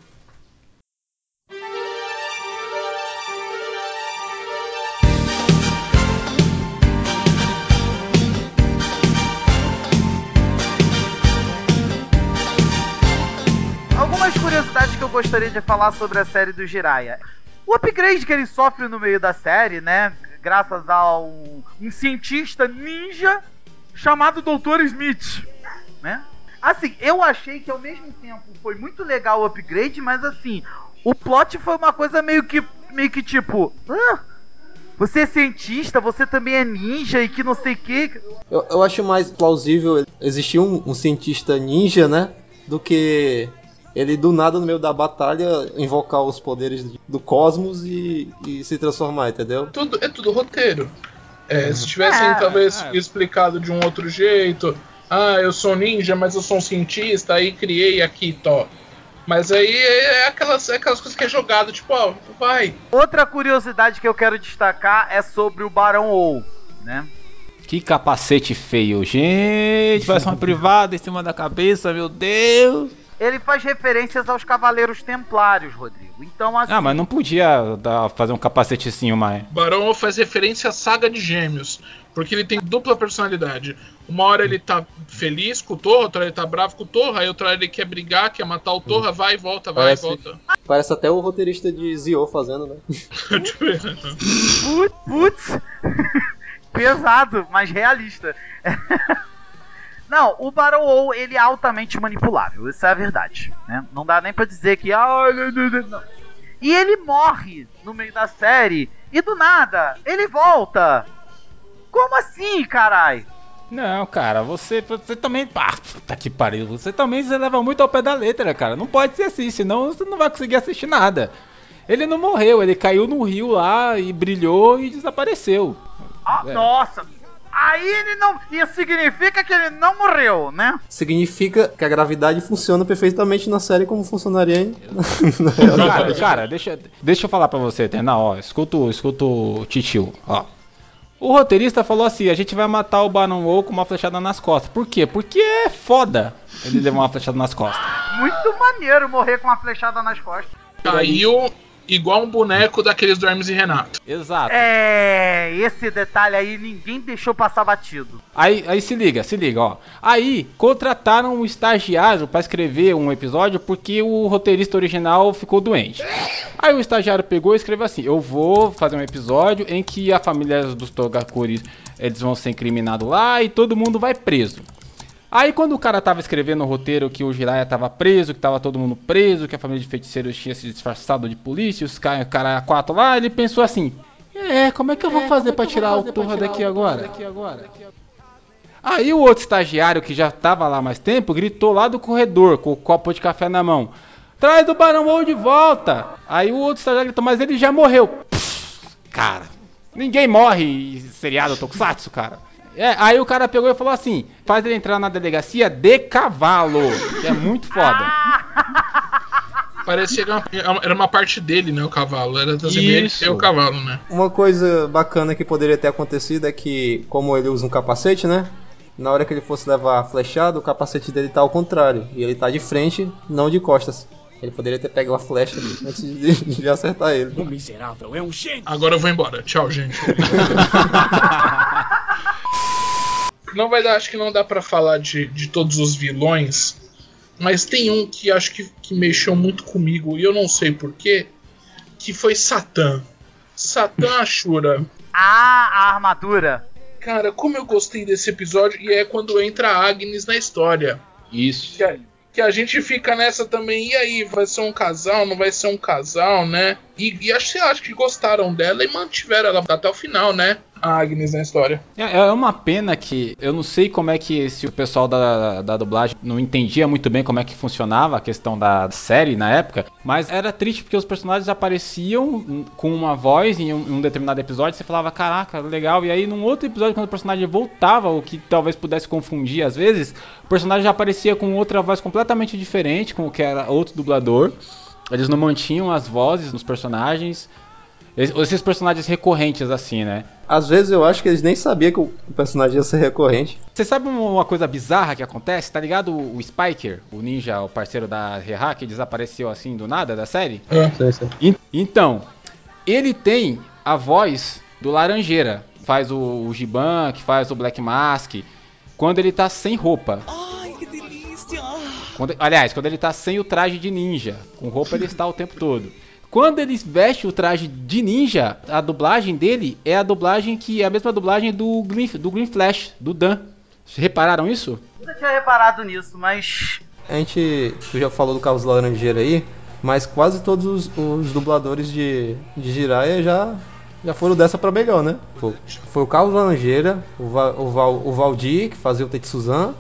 Algumas curiosidades que eu gostaria de falar sobre a série do Jiraiya. O upgrade que ele sofre no meio da série, né? Graças a um, cientista ninja chamado Dr. Smith, né? Assim, eu achei que ao mesmo tempo foi muito legal o upgrade, mas assim, o plot foi uma coisa meio que, meio que tipo, "Hã? você é cientista, você também é ninja e que não sei o que. Eu, eu acho mais plausível existir um, um cientista ninja, né? Do que ele do nada no meio da batalha invocar os poderes do cosmos e, e se transformar, entendeu? Tudo, é tudo roteiro. É, se tivessem É, talvez é. explicado de um outro jeito, ah, eu sou ninja, mas eu sou um cientista, aí criei aqui, tó. Mas aí é aquelas, é aquelas coisas que é jogado, tipo, ó, vai. Outra curiosidade que eu quero destacar é sobre o Barão Ou, né? Que capacete feio, gente. Parece uma privada em cima da cabeça, meu Deus. Ele faz referências aos Cavaleiros Templários, Rodrigo. Então, assim, Ah, mas não podia dar- fazer um capacetezinho mais. Barão faz referência à saga de gêmeos. Porque ele tem dupla personalidade. Uma hora ele tá feliz com o Torra, outra hora ele tá bravo com o Torra, aí outra hora ele quer brigar, quer matar o Torra, vai e volta, vai e Parece- volta. Parece até o roteirista de Zio fazendo, né? putz, putz, pesado, mas realista. Não, o Barão Ou, ele é altamente manipulável, isso é a verdade, né? Não dá nem pra dizer que... Ah, não. E ele morre no meio da série, e do nada, ele volta. Como assim, carai? Não, cara, você, você também. Ah, puta que pariu. Você também se leva muito ao pé da letra, cara. Não pode ser assim, senão você não vai conseguir assistir nada. Ele não morreu, ele caiu no rio lá e brilhou e desapareceu. Ah, É. Nossa, aí ele não... Isso significa que ele não morreu, né? Significa que a gravidade funciona perfeitamente na série como funcionaria em... Cara, cara, deixa, deixa eu falar pra você, Eternal, ó. Escuta, o- escuta o Titio, ó. O roteirista falou assim: a gente vai matar o Baron Wall com uma flechada nas costas. Por quê? Porque é foda ele levar uma flechada nas costas. Muito maneiro morrer com uma flechada nas costas. Caiu igual um boneco daqueles do Hermes e Renato. Exato. É, esse detalhe aí ninguém deixou passar batido. Aí, aí se liga, se liga, ó. Aí contrataram um estagiário pra escrever um episódio porque o roteirista original ficou doente. Aí o estagiário pegou e escreveu assim: Eu vou fazer um episódio em que a família dos Togakuris eles vão ser incriminados lá e todo mundo vai preso. Aí quando o cara tava escrevendo o roteiro que o Jiraiya tava preso, que tava todo mundo preso, que a família de feiticeiros tinha se disfarçado de polícia, os caras cara quatro lá, ele pensou assim: É, como é que eu vou fazer pra tirar o porra daqui agora? Aí o outro estagiário que já tava lá mais tempo gritou lá do corredor com o copo de café na mão: Traz o Barão Ou de volta! Aí o outro estagiário gritou: Mas ele já morreu. Pff, cara, ninguém morre em seriado Tokusatsu, cara. É, aí o cara pegou e falou assim: faz ele entrar na delegacia de cavalo. Que é muito foda. Parecia que era uma, era uma parte dele, né? O cavalo. Era também e o cavalo, né? Uma coisa bacana que poderia ter acontecido é que, como ele usa um capacete, né? Na hora que ele fosse levar a flechada, o capacete dele tá ao contrário. E ele tá de frente, não de costas. Ele poderia ter pego a flecha antes de, de acertar ele. O miserável é um gênio. Agora eu vou embora. Tchau, gente. não vai dar, acho que não dá pra falar de, de todos os vilões. Mas tem um que acho que, que mexeu muito comigo e eu não sei porquê. Que foi Satã. Satã Ashura. Ah, a armadura. Cara, como eu gostei desse episódio, e é quando entra a Agnes na história. Isso. Que a, que a gente fica nessa também, e aí, vai ser um casal, não vai ser um casal, né? E, e acho, acho que gostaram dela e mantiveram ela até o final, né? A Agnes na história. É, é uma pena que eu não sei como é que se o pessoal da, da dublagem não entendia muito bem como é que funcionava a questão da série na época, mas era triste porque os personagens apareciam com uma voz em um, em um determinado episódio, você falava, caraca, legal, e aí num outro episódio quando o personagem voltava, o que talvez pudesse confundir às vezes, o personagem já aparecia com outra voz completamente diferente, com o que era outro dublador. Eles não mantinham as vozes nos personagens. Es- Esses personagens recorrentes assim, né? Às vezes eu acho que eles nem sabiam que o personagem ia ser recorrente. Você sabe uma coisa bizarra que acontece? Tá ligado o Spiker, o ninja, o parceiro da Reha, que desapareceu assim do nada da série? En- Então, ele tem a voz do Laranjeira. Faz o, o Giban, que faz o Black Mask. Quando ele tá sem roupa. Delícia. Quando- aliás, quando ele tá sem o traje de ninja. Com roupa ele está o tempo todo. Quando ele veste o traje de ninja, a dublagem dele é a dublagem que é a mesma dublagem do Green, do Green Flash, do Dan. Repararam isso? Nunca tinha reparado nisso, mas. A gente, tu já falou do Carlos Laranjeira aí, mas quase todos os, os dubladores de, de Jiraiya já, já foram dessa pra melhor, né? Foi, foi o Carlos Laranjeira, o, Va- o, Val, o Valdir, que fazia o Tetsuzan,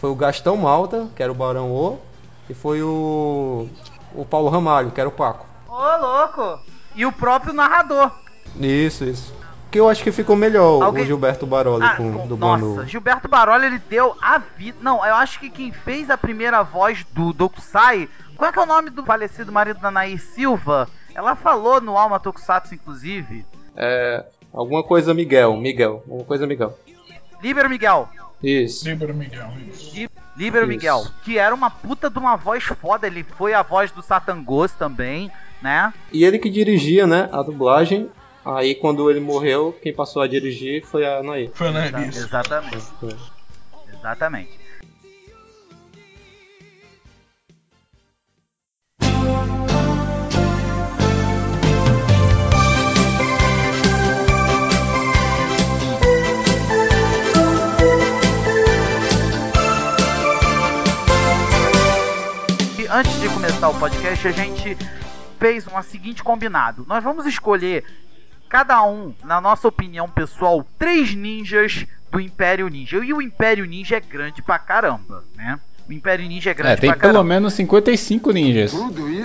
foi o Gastão Malta, que era o Barão O, e foi o, o Paulo Ramalho, que era o Paco. Ô, louco! E o próprio narrador. Isso, isso. Que eu acho que ficou melhor Alguém- o Gilberto Baroli Ah, com, dublando. nossa, Gilberto Baroli, ele deu a vida. Não, eu acho que quem fez a primeira voz do Dokusai. Qual é que é o nome do falecido marido da Nair Silva? Ela falou no Alma Tokusatsu, inclusive. É, alguma coisa Miguel, Miguel, alguma coisa Miguel. Líbero Miguel. Isso. Líbero Miguel. isso. Líbero Isso. Miguel. Que era uma puta de uma voz foda. Ele foi a voz do Satangos também, né? E ele que dirigia, né, a dublagem. Aí quando ele morreu, quem passou a dirigir foi a Anaí. Foi na isso. Exatamente. Exatamente. E antes de começar o podcast, a gente fez um seguinte combinado. Nós vamos escolher cada um, na nossa opinião pessoal, três ninjas do Império Ninja. E o Império Ninja é grande pra caramba, né? O Império Ninja é grande É, tem pra pelo caramba. menos 55 ninjas.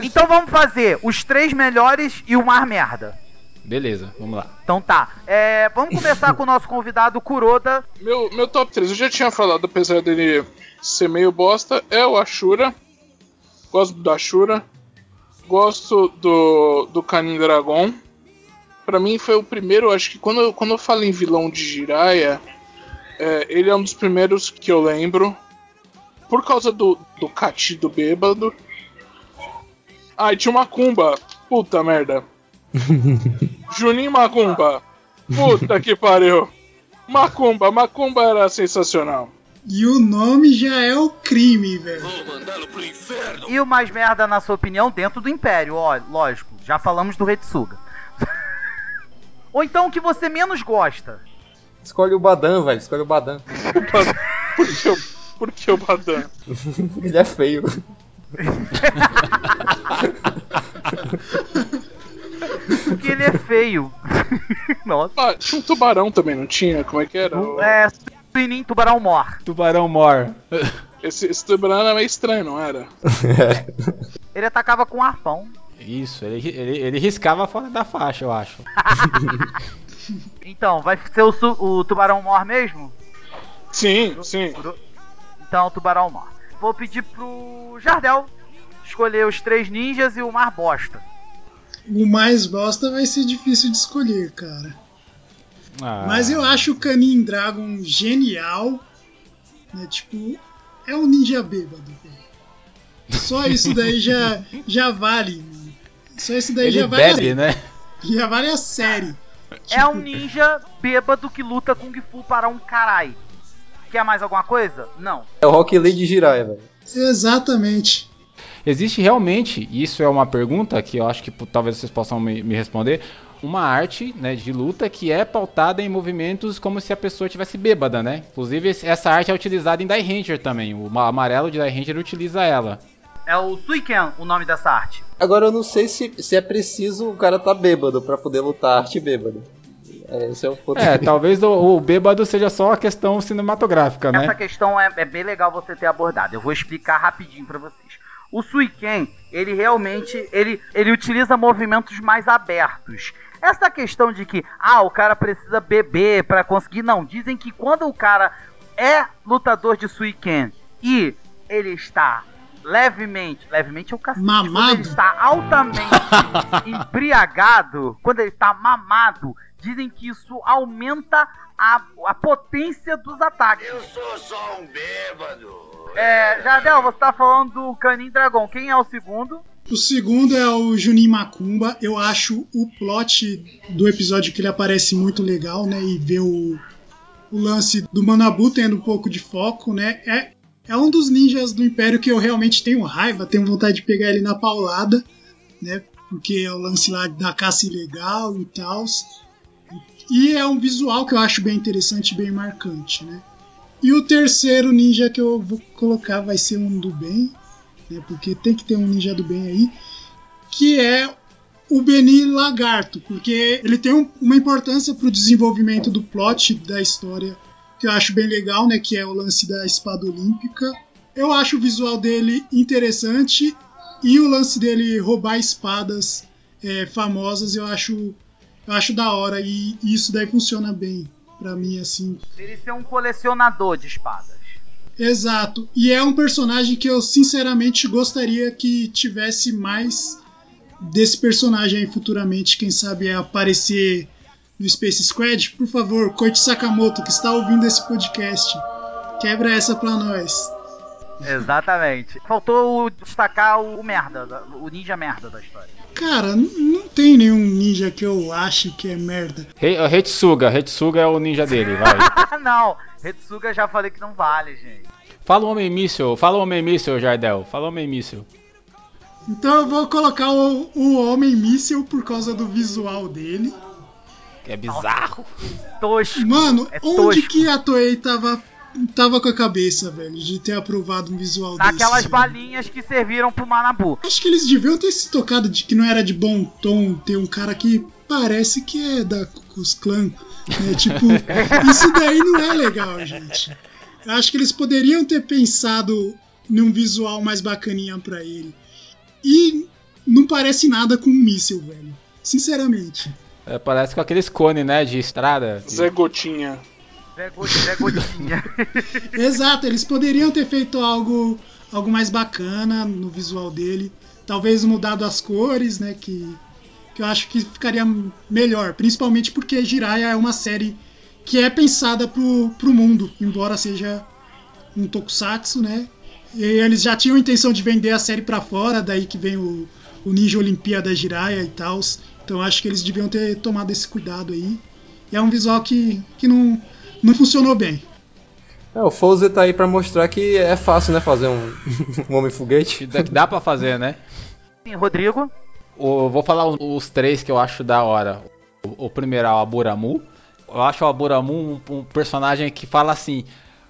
Então vamos fazer os três melhores e o mais merda. Beleza, vamos lá. Então tá. É, vamos começar com o nosso convidado Kuroda. Meu, meu top 3, eu já tinha falado, apesar dele ser meio bosta, é o Ashura. Gosto do Ashura. Gosto do, do Kanin Dragon. Pra mim foi o primeiro, acho que quando, eu- quando eu falo em vilão de Jiraiya, é, ele é um dos primeiros que eu lembro. Por causa do, do Kati do bêbado. Ah, e tinha uma Kumba. Puta merda. Juninho Macumba. Puta que pariu. Macumba, Macumba era sensacional. E o nome já é o crime, velho. E o mais merda, na sua opinião, dentro do Império, ó, lógico. Já falamos do Retsuga. Ou então o que você menos gosta. Escolhe o Badan, velho. Escolhe o Badan. Por que o, por que o Badan? Ele é feio. Porque ele é feio. Nossa. Ah, tinha um tubarão também, não tinha? Como é que era? É, Suinin Tubarão Mor. Tubarão Mor. Esse, esse tubarão era meio estranho, não era? Ele atacava com um arpão. Isso, ele, ele, ele riscava fora da faixa, eu acho. Então, vai ser o, o Tubarão Mor mesmo? Sim, sim. Então, Tubarão Mor. Vou pedir pro Jardel escolher os três ninjas e o Mar Bosta. O mais bosta vai ser difícil de escolher, cara. Ah, Mas eu acho o Canin Dragon genial. Né? Tipo, é um ninja bêbado, velho. Só isso daí já, já vale, mano. Só isso daí Ele já vale. a bebe, série. né? Já vale a série. É um ninja bêbado que luta Kung Fu para um carai. Quer mais alguma coisa? Não. É o Rock Lee de Jiraiya, velho. Exatamente. Existe realmente, e isso é uma pergunta que eu acho que talvez vocês possam me, me responder, uma arte né, de luta que é pautada em movimentos como se a pessoa tivesse bêbada, né? Inclusive essa arte é utilizada em Die Ranger também. O ma- amarelo de Die Ranger utiliza ela. É o Suiken o nome dessa arte. Agora eu não sei se, se é preciso o cara tá bêbado pra poder lutar arte bêbado. É, esse é o ponto. É, talvez o, o bêbado seja só a questão cinematográfica, Essa né? questão é, é bem legal você ter abordado. Eu vou explicar rapidinho pra vocês. O Suiken, ele realmente, ele, ele utiliza movimentos mais abertos. Essa questão de que, ah, o cara precisa beber pra conseguir, não. Dizem que quando o cara é lutador de Suiken e ele está levemente, levemente é o cacete, quando Mamado? ele está altamente embriagado, quando ele está mamado, dizem que isso aumenta a, a potência dos ataques. Eu sou só um bêbado. É, Jardel, você tá falando do Canin Dragon. Quem é o segundo? O segundo é o Junin Macumba. Eu acho o plot do episódio que ele aparece muito legal, né? E ver o, o lance do Manabu tendo um pouco de foco, né? É, é um dos ninjas do Império que eu realmente tenho raiva, tenho vontade de pegar ele na paulada, né? Porque é o lance lá da caça ilegal e tal. E é um visual que eu acho bem interessante, bem marcante, né? E o terceiro ninja que eu vou colocar vai ser um do bem, né? Porque tem que ter um ninja do bem aí, que é o Beni Lagarto, porque ele tem um- uma importância para o desenvolvimento do plot da história que eu acho bem legal, né? Que é o lance da espada olímpica. Eu acho o visual dele interessante e o lance dele roubar espadas é, famosas eu acho eu acho da hora e isso daí funciona bem pra mim assim Ele ser um colecionador de espadas. Exato. E é um personagem que eu sinceramente gostaria que tivesse mais desse personagem aí futuramente. Quem sabe aparecer no Space Squad. Por favor, Koichi Sakamoto, que está ouvindo esse podcast, quebra essa pra nós. Exatamente. Faltou destacar o, merda, da- o ninja merda da história. Cara, não tem nenhum ninja que eu ache que é merda. O Retsuga, Retsuga é o ninja dele, vai. Não! Retsuga já falei que não vale, gente. Fala o Homem Míssil, fala o Homem Míssil, Jardel. Fala o Homem Míssil. Então eu vou colocar o, o Homem Míssel por causa do visual dele. É bizarro. Tosco. Mano, é onde tosco. que a Toei tava, tava com a cabeça, velho, de ter aprovado um visual desse? Daquelas velho? balinhas que serviram pro Manabu. Acho que eles deviam ter se tocado de que não era de bom tom ter um cara que parece que é da Ku Klux Klan. Né? Tipo, isso daí não é legal, gente. Eu acho que eles poderiam ter pensado num visual mais bacaninha pra ele. E não parece nada com um míssil, velho. Sinceramente. É, parece com aqueles cones, né, de estrada. Zé Gotinha. Zé Go- Zé Gotinha. Exato, eles poderiam ter feito algo, algo mais bacana no visual dele. Talvez mudado as cores, né? Que, que eu acho que ficaria melhor. Principalmente porque Jiraiya é uma série que é pensada pro, pro mundo, embora seja um tokusatsu, né? E eles já tinham a intenção de vender a série pra fora, daí que vem o, o Ninja Olimpíada Jiraiya e tal. Então acho que eles deviam ter tomado esse cuidado aí. E é um visual que, que não, não funcionou bem. É, o Fouzer tá aí pra mostrar que é fácil, né, fazer um, um homem foguete. Dá, dá pra fazer, né? Sim, Rodrigo. O- vou falar os, três que eu acho da hora. O, o primeiro é o Aburamu. Eu acho o Aburamu um, um personagem que fala assim: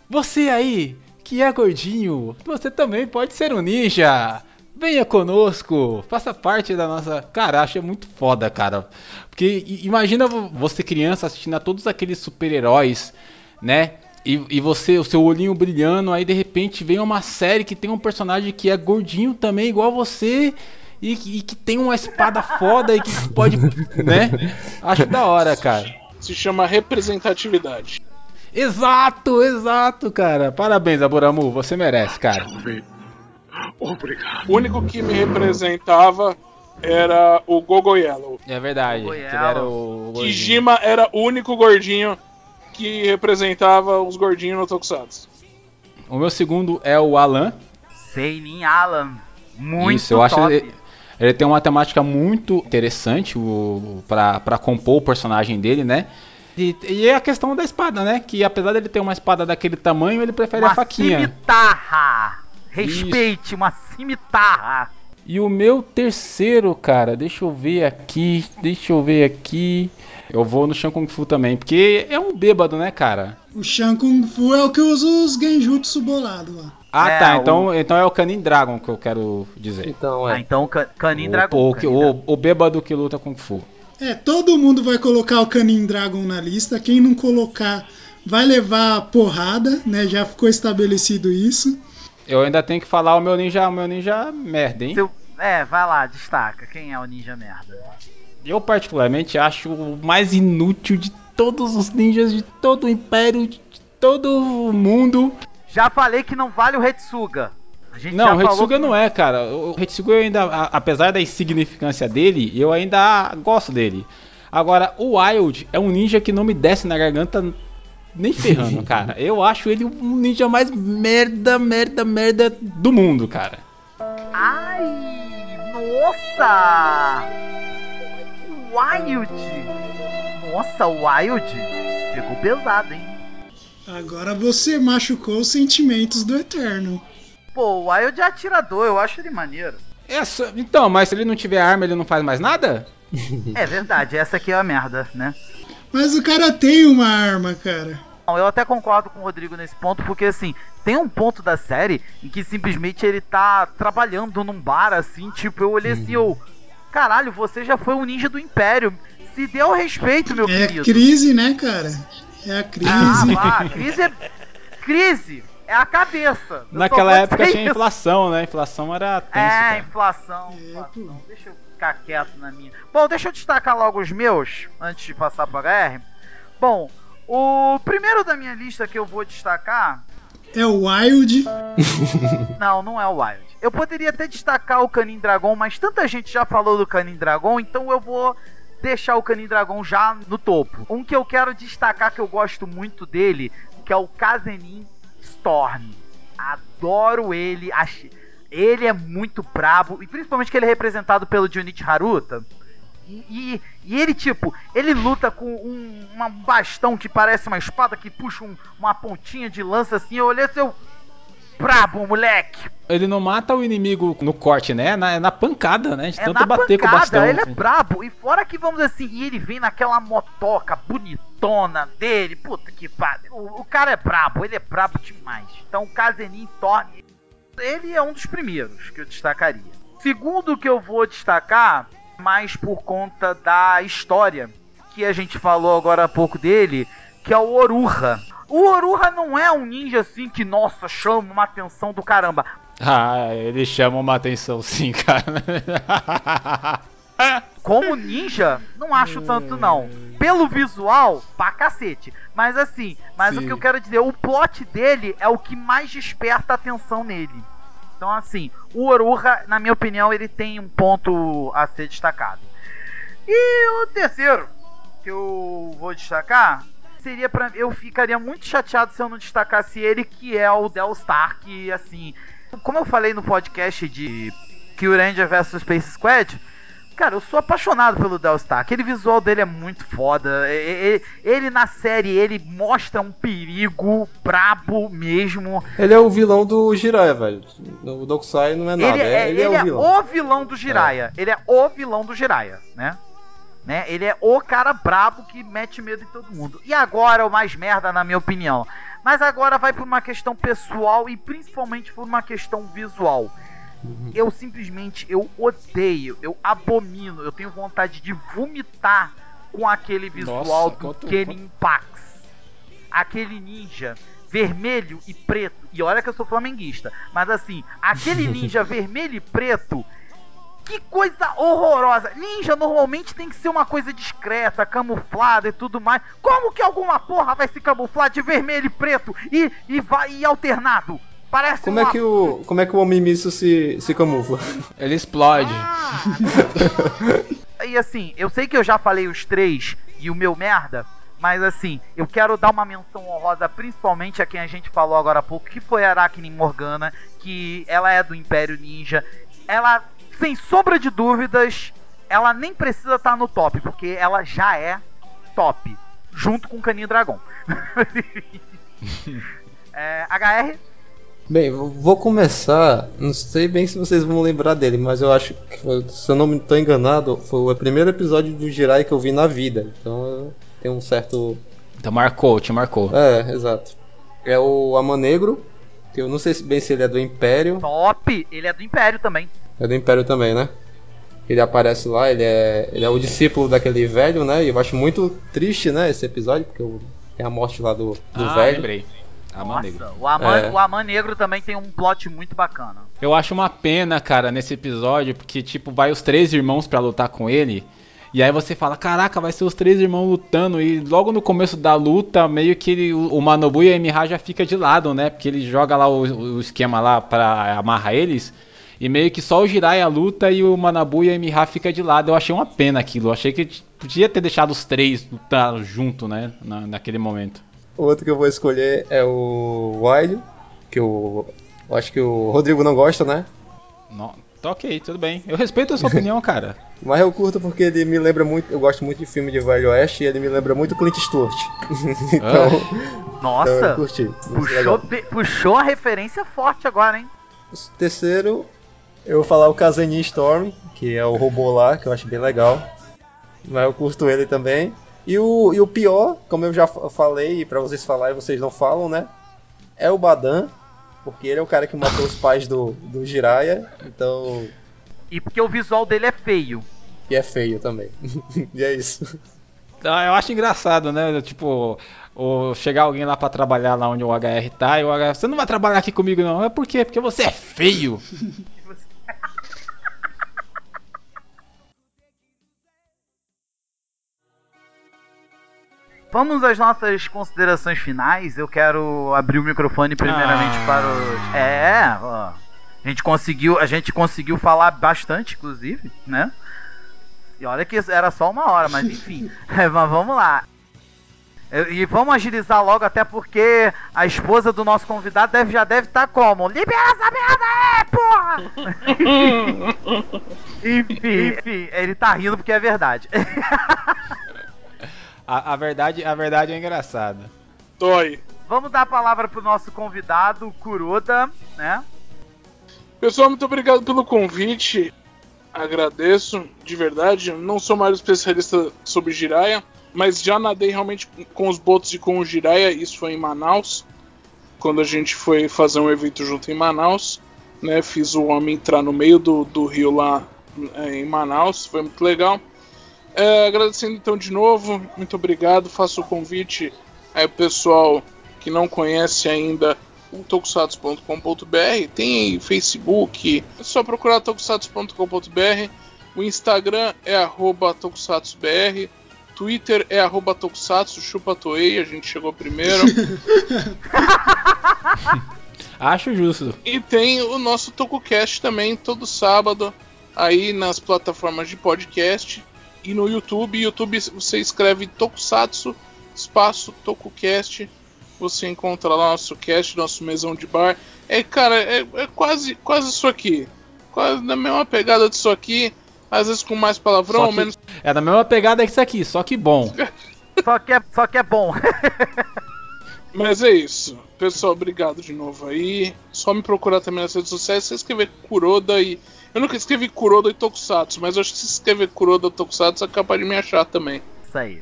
Você aí, que é gordinho, você também pode ser um ninja. Venha conosco, faça parte da nossa. Cara, acho muito foda, cara. Porque imagina vo- você criança assistindo a todos aqueles super-heróis, né? E, e você, o seu olhinho brilhando, aí de repente vem uma série que tem um personagem que é gordinho também, igual você, e, que- e que tem uma espada foda e que pode, né? Acho da hora, cara. Se chama representatividade. Exato, exato, cara. Parabéns, Aburamu, você merece, cara. O único que me representava era o Gogo Yellow. É verdade. Gogo que era o. Kijima era o único gordinho que representava os gordinhos no Tokusatsu. O meu segundo é o Alan. Seinin Alan. Muito Isso, eu acho top. ele, ele tem uma temática muito interessante pra compor o personagem dele, né? E, e é a questão da espada, né? Que apesar dele ter uma espada daquele tamanho, ele prefere uma a faquinha. cimitarra. Respeite, uma cimitarra. E o meu terceiro, cara, deixa eu ver aqui, deixa eu ver aqui. Eu vou no Shang Kung Fu também, porque é um bêbado, né, cara? O Shang Kung Fu é o que usa os Genjutsu bolado lá. Ah, É, tá, o- então, então é o Canin Dragon que eu quero dizer. Então, Ah, é. então Ca- Canin o, Dragon. o, Canin o, Dragon. o bêbado que luta Kung Fu. É, todo mundo vai colocar o Canin Dragon na lista. Quem não colocar vai levar porrada, né? Já ficou estabelecido isso. Eu ainda tenho que falar o meu ninja, o meu ninja merda, hein? Seu- É, vai lá, destaca. Quem é o ninja merda? Eu particularmente acho o mais inútil de todos os ninjas de todo o império, de todo o mundo. Já falei que não vale o Retsuga. Não, o Retsuga que não é, cara. O Retsuga eu ainda, apesar da insignificância dele, eu ainda gosto dele. Agora, o Wild é um ninja que não me desce na garganta nem ferrando, cara. Eu acho ele um ninja mais merda, merda, merda do mundo, cara. Ai, nossa! Wild! Nossa, o Wild pegou pesado, hein? Agora você machucou os sentimentos do Eterno. Pô, o Wild é atirador, eu acho ele maneiro. É só- então, mas se ele não tiver arma, ele não faz mais nada? É verdade, essa aqui é a merda, né? Mas o cara tem uma arma, cara. Não, eu até concordo com o Rodrigo nesse ponto, porque assim, tem um ponto da série em que simplesmente ele tá trabalhando num bar, assim, tipo, eu olhei assim, eu. Caralho, você já foi um ninja do Império. Se deu respeito, meu É querido. crise, né, cara? É a Ah, crise. vá, crise é. Crise é a cabeça. Eu Naquela época tinha isso. inflação, né? Inflação era tenso, É, cara. inflação, É, inflação. Deixa eu ficar quieto na minha. Bom, deixa eu destacar logo os meus, antes de passar para HR. Bom, o primeiro da minha lista que eu vou destacar. É o Wild. Não, não é o Wild. Eu poderia até destacar o Canin Dragon, mas tanta gente já falou do Canin Dragon, então eu vou deixar o Canin Dragon já no topo. Um que eu quero destacar que eu gosto muito dele, que é o Kazenin Storm. Adoro ele, acho... ele é muito brabo, e principalmente que ele é representado pelo Junichi Haruta. E, e- e ele, tipo, ele luta com um, bastão que parece uma espada que puxa um- uma pontinha de lança assim. Eu olhei seu. Brabo, moleque! Ele não mata o inimigo no corte, né? Na, é na pancada, né? De É tanto bater com o pancada, bastão. ele é brabo. E fora que, vamos assim, e ele vem naquela motoca bonitona dele. Puta que pariu. O, cara é brabo, ele é brabo demais. Então, o Kazenin Thorne, ele é um dos primeiros que eu destacaria. Segundo que eu vou destacar, mais por conta da história, que a gente falou agora há pouco dele, que é o Oruha. O Oruha não é um ninja assim que, nossa, chama uma atenção do caramba. Ah, ele chama uma atenção sim, cara. Como ninja, não acho tanto não. Pelo visual, pra cacete. Mas assim, mas Sim. o que eu quero dizer, o plot dele é o que mais desperta a atenção nele. Então assim, o Oruha, na minha opinião, ele tem um ponto a ser destacado. E o terceiro que eu vou destacar seria para eu ficaria muito chateado se eu não destacasse ele, que é o Del Star, que assim, como eu falei no podcast de Kill Ranger vs Space Squad, cara, eu sou apaixonado pelo Delstar. Aquele visual dele é muito foda. Ele, ele, na série, ele mostra um perigo brabo mesmo. Ele é o vilão do Jiraiya, velho. O Dokusai não é nada, Ele é, ele, é o vilão. o vilão do Jiraiya. Ele é o vilão do Jiraiya, né? Né? Ele é o cara brabo que mete medo em todo mundo. E agora é o mais merda, na minha opinião. Mas agora vai por uma questão pessoal e principalmente por uma questão visual. Eu simplesmente, eu odeio, eu abomino, eu tenho vontade de vomitar com aquele visual Nossa, do quanto- Kenin Pax. Aquele ninja vermelho e preto. E olha que eu sou flamenguista. Mas assim, aquele ninja vermelho e preto. Que coisa horrorosa! Ninja normalmente tem que ser uma coisa discreta, camuflada e tudo mais. Como que alguma porra vai se camuflar de vermelho e preto e, e, vai, e alternado? Parece Como é uma- que o, como é que o Homem-Míssil se, se camufla? Ele explode. E assim, eu sei que eu já falei os três e o meu merda, mas assim, eu quero dar uma menção honrosa principalmente a quem a gente falou agora há pouco, que foi a Arachne Morgana, que ela é do Império Ninja. Ela, sem sombra de dúvidas, ela nem precisa estar no top, porque ela já é top, junto com o Caninho Dragão. é, HR, Bem, vou começar. Não sei bem se vocês vão lembrar dele, mas eu acho que, se eu não me estou enganado, foi o primeiro episódio do Jirai que eu vi na vida. Então tenho um certo. Então marcou, te marcou. É, exato. É o Amã Negro, que eu não sei se- bem se ele é do Império. top, ele é do Império também. É do Império também, né? Ele aparece lá, ele é, ele é o discípulo daquele velho, né? E eu acho muito triste, né, esse episódio, porque tem a morte lá do, do ah, velho. lembrei. Amã Negro. o Amã, É. o Amã Negro também tem um plot muito bacana. Eu acho uma pena, cara, nesse episódio, porque, tipo, vai os três irmãos pra lutar com ele. E aí você fala, caraca, vai ser os três irmãos lutando. E logo no começo da luta, meio que ele- o Manobu e a Emiha já fica de lado, né? Porque ele joga lá o, o esquema lá pra amarrar eles. E meio que só o Jiraiya luta e o Manabu e a Emiha fica de lado. Eu achei uma pena aquilo. Eu achei que podia ter deixado os três lutar junto, né? na- naquele momento. O outro que eu vou escolher é o Wild, que eu, eu acho que o Rodrigo não gosta, né? Não, tá ok, tudo bem. Eu respeito a sua opinião, cara. Mas eu curto porque ele me lembra muito. Eu gosto muito de filme de Velho Oeste e ele me lembra muito Clint Eastwood. então, então Nossa, eu curti. Puxou, puxou a referência forte agora, hein? O terceiro, eu vou falar o Kazenin Storm, que é o robô lá, que eu acho bem legal. Mas eu curto ele também. E o, e o pior, como eu já fa- falei pra vocês falarem, vocês não falam, né? É o Badan, porque ele é o cara que matou os pais do, do Jiraiya, então. E porque o visual dele é feio. E é feio também. e é isso. Ah, eu acho engraçado, né? Tipo, o, chegar alguém lá pra trabalhar lá onde o HR tá e o HR, você não vai trabalhar aqui comigo não. É por quê? Porque você é feio. Vamos às nossas considerações finais. Eu quero abrir o microfone primeiramente Ah. para os. É, ó. A gente conseguiu, a gente conseguiu falar bastante, inclusive, né? E olha que era só uma hora, mas enfim. É, mas vamos lá. E vamos agilizar logo, até porque a esposa do nosso convidado deve, já deve estar como? Libera essa merda aí, porra! enfim, enfim, ele tá rindo porque é verdade. A, a verdade, a verdade é engraçada. Dói. Vamos dar a palavra pro nosso convidado, Kuroda, né? Pessoal, muito obrigado pelo convite. Agradeço, de verdade. Não sou mais especialista sobre Jiraiya, mas já nadei realmente com os botos e com o Jiraiya. Isso foi em Manaus, quando a gente foi fazer um evento junto em Manaus. Né, fiz o homem entrar no meio do, do rio lá é, em Manaus, foi muito legal. É, agradecendo então de novo, muito obrigado. Faço o convite aí pro pessoal que não conhece ainda o tokusatsu.com.br, tem Facebook, é só procurar tokusatsu.com.br. O Instagram é arroba tokusatsubr, Twitter é arroba tokusatsu, chupa toei, a gente chegou primeiro. Acho justo. E tem o nosso TokuCast também, todo sábado, aí nas plataformas de podcast e no YouTube. YouTube você escreve Tokusatsu, espaço TokuCast. Você encontra lá nosso cast, nosso mesão de bar. É, cara, é, é quase, quase isso aqui. Quase na mesma pegada disso aqui, às vezes com mais palavrão, que- menos. É da mesma pegada que isso aqui, só que bom. Só que é, só que é bom. Mas é isso. Pessoal, obrigado de novo aí. Só me procurar também nas redes sociais. Se escrever Kuroda e. Eu nunca escrevi Kuroda e Tokusatsu, mas acho que se escrever Kuroda e Tokusatsu é capaz de me achar também. Isso aí.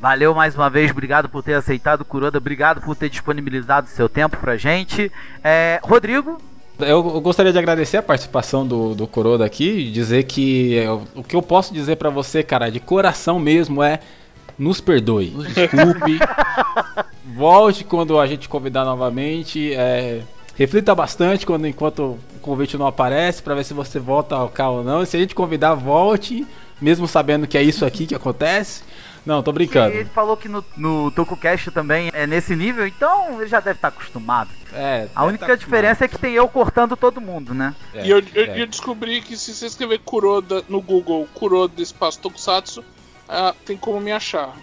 Valeu mais uma vez, obrigado por ter aceitado, Kuroda, obrigado por ter disponibilizado seu tempo pra gente. É, Rodrigo, Eu gostaria de agradecer a participação do, do Coroda aqui e dizer que eu- o que eu posso dizer pra você, cara, de coração mesmo é nos perdoe, nos desculpe, volte quando a gente convidar novamente, é, reflita bastante quando enquanto convite não aparece pra ver se você volta ao cá ou não. E se a gente convidar, volte, mesmo sabendo que é isso aqui que acontece. Não, tô brincando. ele falou que no, no TokuCast também é nesse nível, então ele já deve estar acostumado. É, A única diferença é que tem eu cortando todo mundo, né? é, e eu, eu- é. eu descobri que se você escrever Kuroda no Google, Kuroda espaço Tokusatsu, ah, tem como me achar.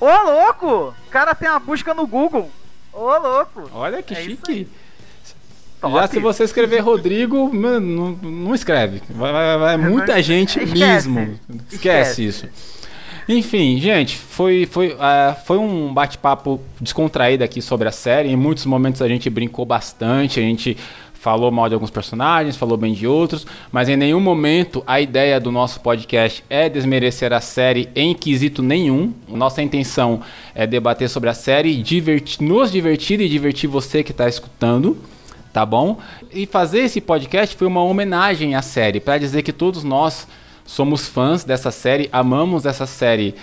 Ô louco! O cara tem uma busca no Google. Ô louco! Olha que É isso chique. Top. Já se você escrever Rodrigo, mano, não, não escreve. Vai, vai, vai muita gente Esquece. mesmo. Esquece, Esquece. isso. Enfim, gente, foi, foi, ah, foi um bate-papo descontraído aqui sobre a série. Em muitos momentos a gente brincou bastante, a gente falou mal de alguns personagens, falou bem de outros, mas em nenhum momento a ideia do nosso podcast é desmerecer a série em quesito nenhum. Nossa intenção é debater sobre a série, divertir, nos divertir e divertir você que está escutando tá bom? E fazer esse podcast foi uma homenagem à série, para dizer que todos nós somos fãs dessa série, amamos essa série.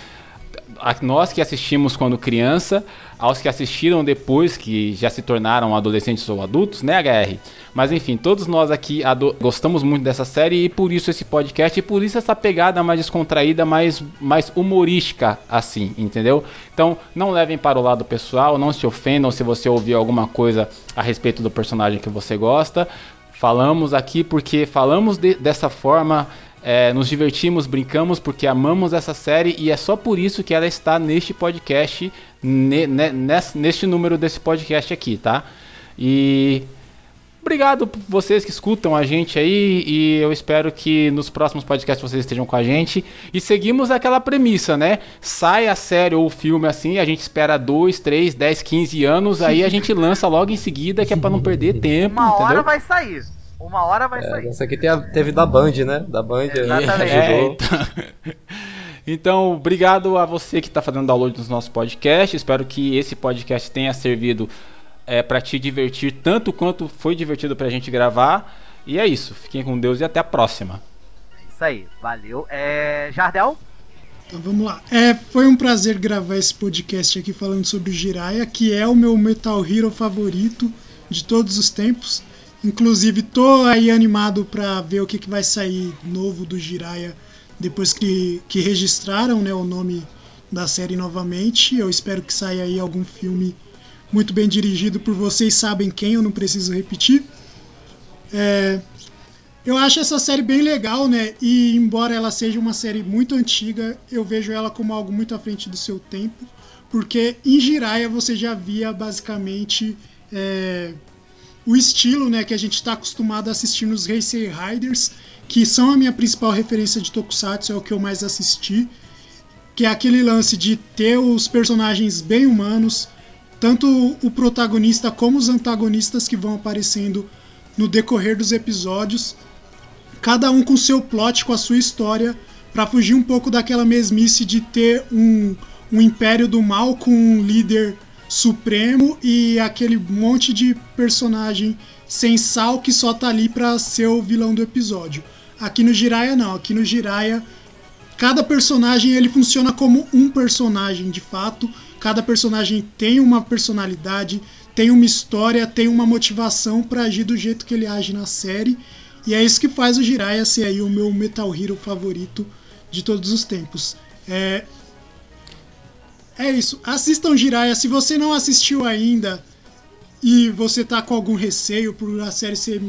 A- Nós que assistimos quando criança, aos que assistiram depois, que já se tornaram adolescentes ou adultos, né, HR? Mas enfim, todos nós aqui gostamos muito dessa série e por isso esse podcast e por isso essa pegada mais descontraída, mais, mais humorística, assim, entendeu? Então não levem para o lado pessoal, não se ofendam se você ouvir alguma coisa a respeito do personagem que você gosta. Falamos aqui porque falamos de- dessa forma, é, nos divertimos, brincamos porque amamos essa série e é só por isso que ela está neste podcast, ne- ne- nes- neste número desse podcast aqui, tá? E obrigado por vocês que escutam a gente aí e eu espero que nos próximos podcasts vocês estejam com a gente. E seguimos aquela premissa, né? Sai a série ou o filme assim, a gente espera 2, 3, 10, 15 anos, aí a gente lança logo em seguida, que é pra não perder tempo, Uma hora entendeu? vai sair. Uma hora vai É, sair. essa aqui tem a- teve da Band, né? Da Band Exatamente. É, então... então, obrigado a você que está fazendo download dos nossos podcasts. Espero que esse podcast tenha servido é, para te divertir tanto quanto foi divertido pra gente gravar. E é isso. Fiquem com Deus e até a próxima. Isso aí, valeu. É. Jardel? Então vamos lá. É, foi um prazer gravar esse podcast aqui falando sobre o Jiraiya, que é o meu Metal Hero favorito de todos os tempos. Inclusive, tô aí animado pra ver o que, que vai sair novo do Jiraiya depois que, que registraram né, o nome da série novamente. Eu espero que saia aí algum filme muito bem dirigido por vocês sabem quem, eu não preciso repetir. É, eu acho essa série bem legal, né? E embora ela seja uma série muito antiga, eu vejo ela como algo muito à frente do seu tempo, porque em Jiraiya você já via basicamente é, o estilo, né, que a gente está acostumado a assistir nos Racer Riders, que são a minha principal referência de Tokusatsu, é o que eu mais assisti, que é aquele lance de ter os personagens bem humanos, tanto o protagonista como os antagonistas que vão aparecendo no decorrer dos episódios, cada um com seu plot, com a sua história, para fugir um pouco daquela mesmice de ter um, um império do mal com um líder supremo e aquele monte de personagem sem sal que só tá ali para ser o vilão do episódio. Aqui no Jiraiya não, aqui no Jiraiya cada personagem ele funciona como um personagem de fato. Cada personagem tem uma personalidade, tem uma história, tem uma motivação para agir do jeito que ele age na série. E é isso que faz o Jiraiya ser aí o meu Metal Hero favorito de todos os tempos. É, é isso. Assistam Jiraiya. Se você não assistiu ainda e você tá com algum receio por a série ser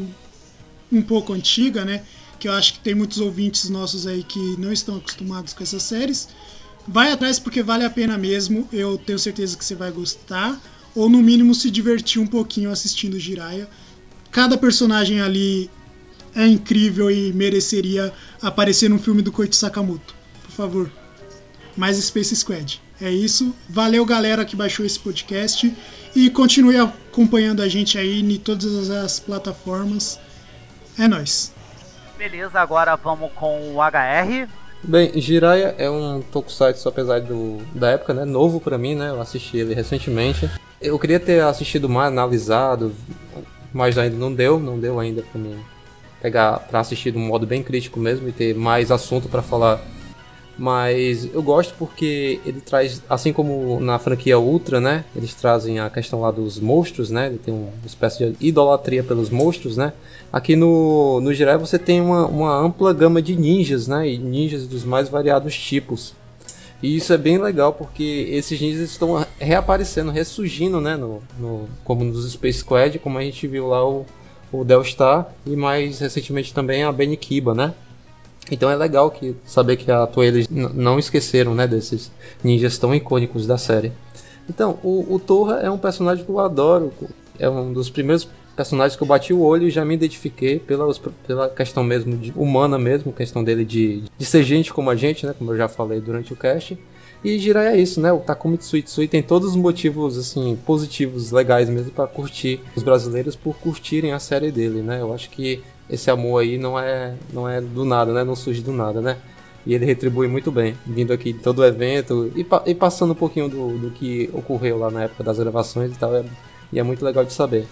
um pouco antiga, né? Que eu acho que tem muitos ouvintes nossos aí que não estão acostumados com essas séries. Vai atrás porque vale a pena mesmo. Eu tenho certeza que você vai gostar. Ou no mínimo se divertir um pouquinho assistindo Jiraiya. Cada personagem ali é incrível e mereceria aparecer num filme do Koichi Sakamoto. Por favor, mais Space Squad. É isso. Valeu, galera que baixou esse podcast. E continue acompanhando a gente aí em todas as plataformas. É nóis. Beleza, agora vamos com o HR. Bem, Jiraiya é um tokusatsu, apesar do, da época, né? Novo pra mim, né? Eu assisti ele recentemente. Eu queria ter assistido mais, analisado, mas ainda não deu, não deu ainda pra mim pegar pra assistir de um modo bem crítico mesmo e ter mais assunto para falar mas eu gosto porque ele traz, assim como na franquia Ultra, né? Eles trazem a questão lá dos monstros, né? Ele tem uma espécie de idolatria pelos monstros, né? Aqui no, no Jiraiya você tem uma, uma ampla gama de ninjas, né? E ninjas dos mais variados tipos. E isso é bem legal porque esses ninjas estão reaparecendo, ressurgindo, né? No, no, como nos Space Squad, como a gente viu lá o, o Delstar e mais recentemente também a Benikiba, né? Então é legal que saber que a Toei eles não esqueceram, né, desses ninjas tão icônicos da série. Então, o, o Torra é um personagem que eu adoro, é um dos primeiros personagens que eu bati o olho e já me identifiquei pela, pela questão mesmo de, humana mesmo, questão dele de, de ser gente como a gente, né, como eu já falei durante o cast. E Jirai é isso, né? O Takumi Tsuitsui tem todos os motivos assim positivos, legais mesmo para curtir os brasileiros por curtirem a série dele, né? Eu acho que esse amor aí não é, não é do nada, né? Não surge do nada, né? E ele retribui muito bem, vindo aqui de todo o evento e, e passando um pouquinho do, do, que ocorreu lá na época das gravações e tal. É, e é muito legal de saber.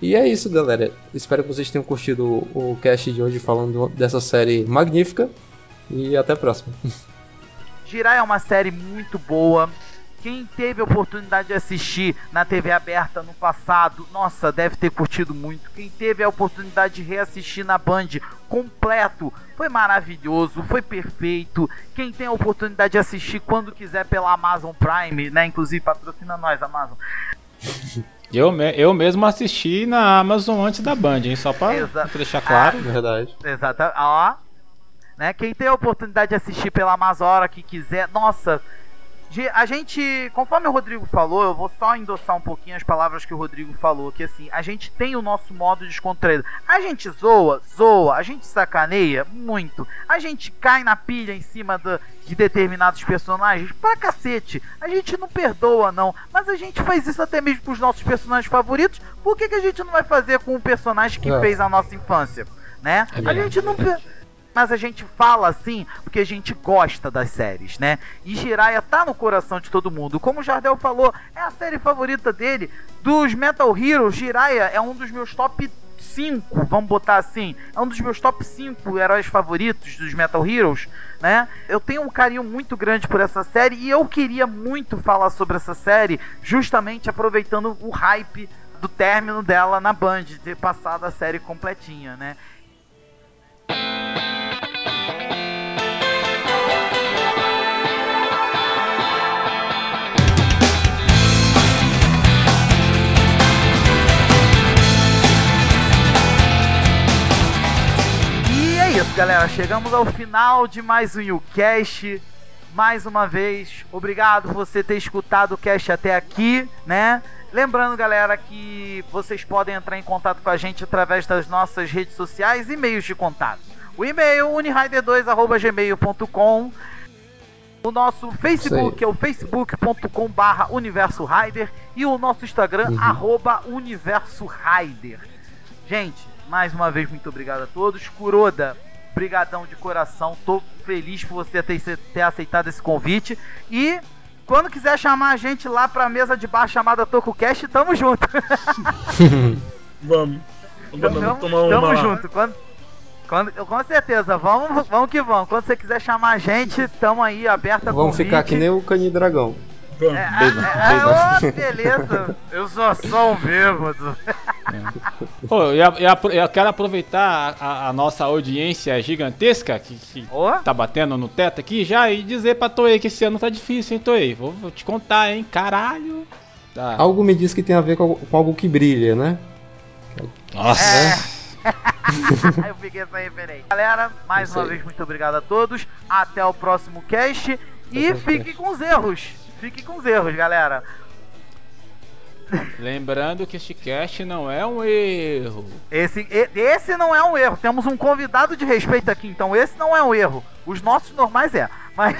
E é isso, galera. Espero que vocês tenham curtido o, cast de hoje falando dessa série magnífica. E até a próxima. Girar é uma série muito boa. Quem teve a oportunidade de assistir na TV aberta no passado, nossa, deve ter curtido muito. Quem teve a oportunidade de reassistir na Band completo, foi maravilhoso, foi perfeito. Quem tem a oportunidade de assistir quando quiser pela Amazon Prime, né? Inclusive patrocina nós, Amazon. Eu, me, eu mesmo assisti na Amazon antes da Band, hein? Só pra Exa deixar claro. Ah, verdade. Exato. Ó, né? Quem tem a oportunidade de assistir pela Amazon a hora que quiser, nossa, a gente, conforme o Rodrigo falou, eu vou só endossar um pouquinho as palavras que o Rodrigo falou, que assim, a gente tem o nosso modo descontraído. A gente zoa, zoa, a gente sacaneia muito. A gente cai na pilha em cima do, de determinados personagens pra cacete. A gente não perdoa não, mas a gente faz isso até mesmo pros nossos personagens favoritos. Por que, que a gente não vai fazer com o personagem que é. fez a nossa infância, né? É a gente não mas a gente fala assim porque a gente gosta das séries, né? E Jiraiya tá no coração de todo mundo. Como o Jardel falou, é a série favorita dele. Dos Metal Heroes, Jiraiya é um dos meus top 5, vamos botar assim, é um dos meus top 5 heróis favoritos dos Metal Heroes, né? Eu tenho um carinho muito grande por essa série e eu queria muito falar sobre essa série, justamente aproveitando o hype do término dela na Band, de ter passado a série completinha, né? Isso, galera. Chegamos ao final de mais um YouCast. Mais uma vez, obrigado por você ter escutado o cast até aqui, né? Lembrando, galera, que vocês podem entrar em contato com a gente através das nossas redes sociais e meios de contato. O e-mail unirider2@gmail.com. O nosso Facebook é o facebook.com barra Universo Rider e o nosso Instagram, uhum. arroba Universo Rider. Gente, mais uma vez, muito obrigado a todos. Kuroda, brigadão de coração. Tô feliz por você ter, ter aceitado esse convite. E quando quiser chamar a gente lá pra mesa de bar chamada TocoCast, tamo junto. vamos. Vamos, vamos tomar uma Tamo junto. Quando, quando, com certeza, vamos, vamos que vamos. Quando você quiser chamar a gente, tamo aí aberta Vamos convite. ficar que nem o Cani Dragão. É, é, é, oh, beleza. Eu sou só um bêbado. É. Pô, eu, eu, eu, quero aproveitar a, a, nossa audiência gigantesca que, que oh? tá batendo no teto aqui já e dizer pra Toei que esse ano tá difícil, hein, Toei? Vou, vou te contar, hein? Caralho. Tá. Algo me diz que tem a ver com, com algo que brilha, né? Nossa. É. eu fiquei essa referência. Galera, mais uma vez, muito obrigado a todos. Até o próximo cast. E fiquem com os erros. Fiquem com os erros, galera. Lembrando que este cast não é um erro. Esse, e- esse não é um erro. Temos um convidado de respeito aqui, então esse não é um erro. Os nossos normais é. Mas.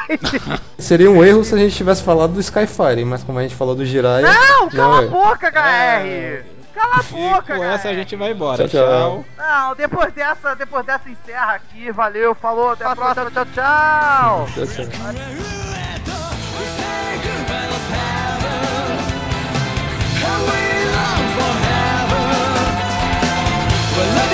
Seria um erro se a gente tivesse falado do Skyfire, mas como a gente falou do Jiraiya. não, cala a é. boca, HR! É. Cala a E boca, com essa a gente vai embora. Tchau, tchau. Não, depois dessa, depois dessa encerra aqui. Valeu, falou, até a próxima. Tchau, tchau. Tchau, tchau. Aquela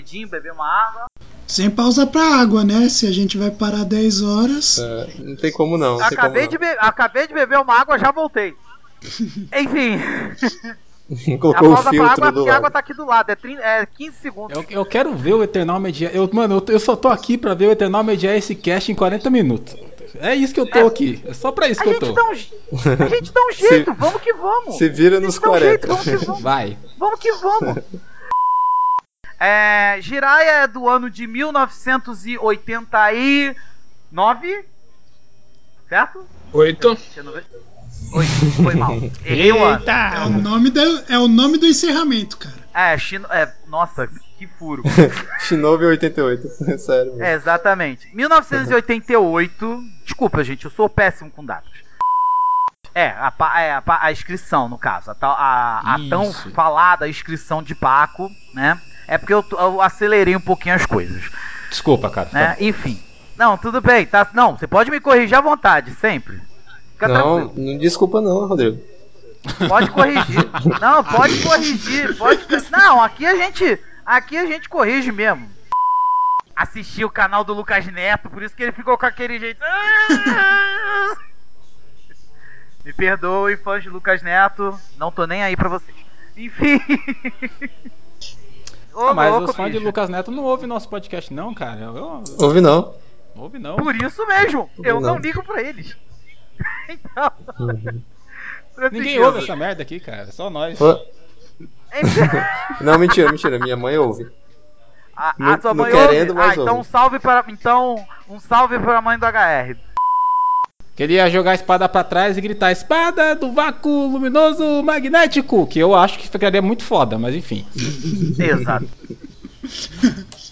rapidinho, beber uma água. Sem pausa pra água, né? Se a gente vai parar 10 horas. É, não tem como não. não Acabei como de, be- acabei de beber uma água, já voltei. Enfim, não. a Colocou o pausa pra filtro água, do a água tá aqui do lado, é, 30, é 15 segundos. Eu, eu quero ver o Eternal mediar. Eu, mano, eu, eu só tô aqui pra ver o Eternal mediar esse cast em 40 minutos. É isso que eu tô aqui. É só pra isso que eu tô. um, a gente dá um jeito, vamos que vamos. Se vira nos gente dá um jeito, 40. vamos que vamos. Vai. Vamos que vamos. É, Jiraiya é do ano de 1989. Certo? Oito. Deixa eu não ver. Oi, foi mal. Errei o ano. É o nome, da, é o nome do encerramento, cara. É, Shino, é, nossa, que furo. Shinobi 88. Sério. mesmo. É, exatamente. 1988. Desculpa, gente, eu sou péssimo com datas. É, a, é, a, pa- a inscrição, no caso. A, tal- a, a tão falada inscrição de Paco, né? É porque eu, eu acelerei um pouquinho as coisas, Desculpa, cara. né? Enfim. Não, tudo bem, tá? Não, você pode me corrigir à vontade, sempre. Fica Não, tranquilo. não desculpa não, Rodrigo. Pode corrigir. Não, pode corrigir. Pode. Não, aqui a gente. Aqui a gente corrige mesmo. Assisti o canal do Lucas Neto, por isso que ele ficou com aquele jeito. Me perdoe, fãs de Lucas Neto. Não tô nem aí pra vocês. Enfim. Ô, Ah, mas louco, os fãs de bicho. Lucas Neto não ouvem nosso podcast, não, cara. Eu, eu, Ouve não. ouve, não. Por isso mesmo, eu não Não. ligo pra eles. então. Uhum. Ninguém ouve essa merda aqui, cara. Só nós. Não, mentira, mentira. Minha mãe ouve. A, Não- a sua não mãe querendo, ouve? Ah, então um ouve. salve para. Então, um salve para a mãe do HR. Queria jogar a espada pra trás e gritar espada do vácuo luminoso magnético, que eu acho que ficaria muito foda, mas enfim. Exato.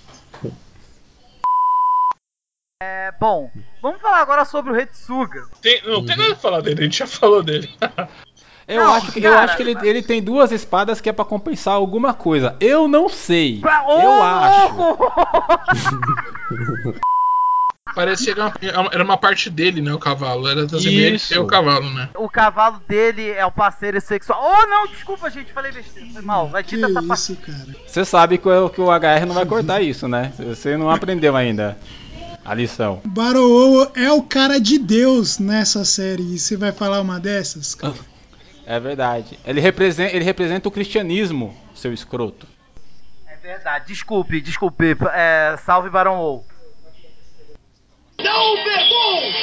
É, bom, vamos falar agora sobre o Retsuga. Tem- não tem nada pra falar dele, a gente já falou dele. Eu Não, acho que, eu cara, acho que ele, ele tem duas espadas que é pra compensar alguma coisa. Eu não sei. Pra- eu acho. Parecia que era uma, era uma parte dele, né? O cavalo. Era Isso. e o cavalo, né? O cavalo dele é o parceiro sexual. Oh, não, desculpa, gente, falei besteira. Foi mal. Vai Que tirar essa parte. isso, cara. Você sabe que o, que o HR não vai cortar isso, né? Você não aprendeu ainda a lição. Barou é o cara de Deus nessa série. E você vai falar uma dessas? cara? É verdade. Ele representa, ele representa o cristianismo, seu escroto. É verdade, desculpe, desculpe. É, salve Barão Ou. November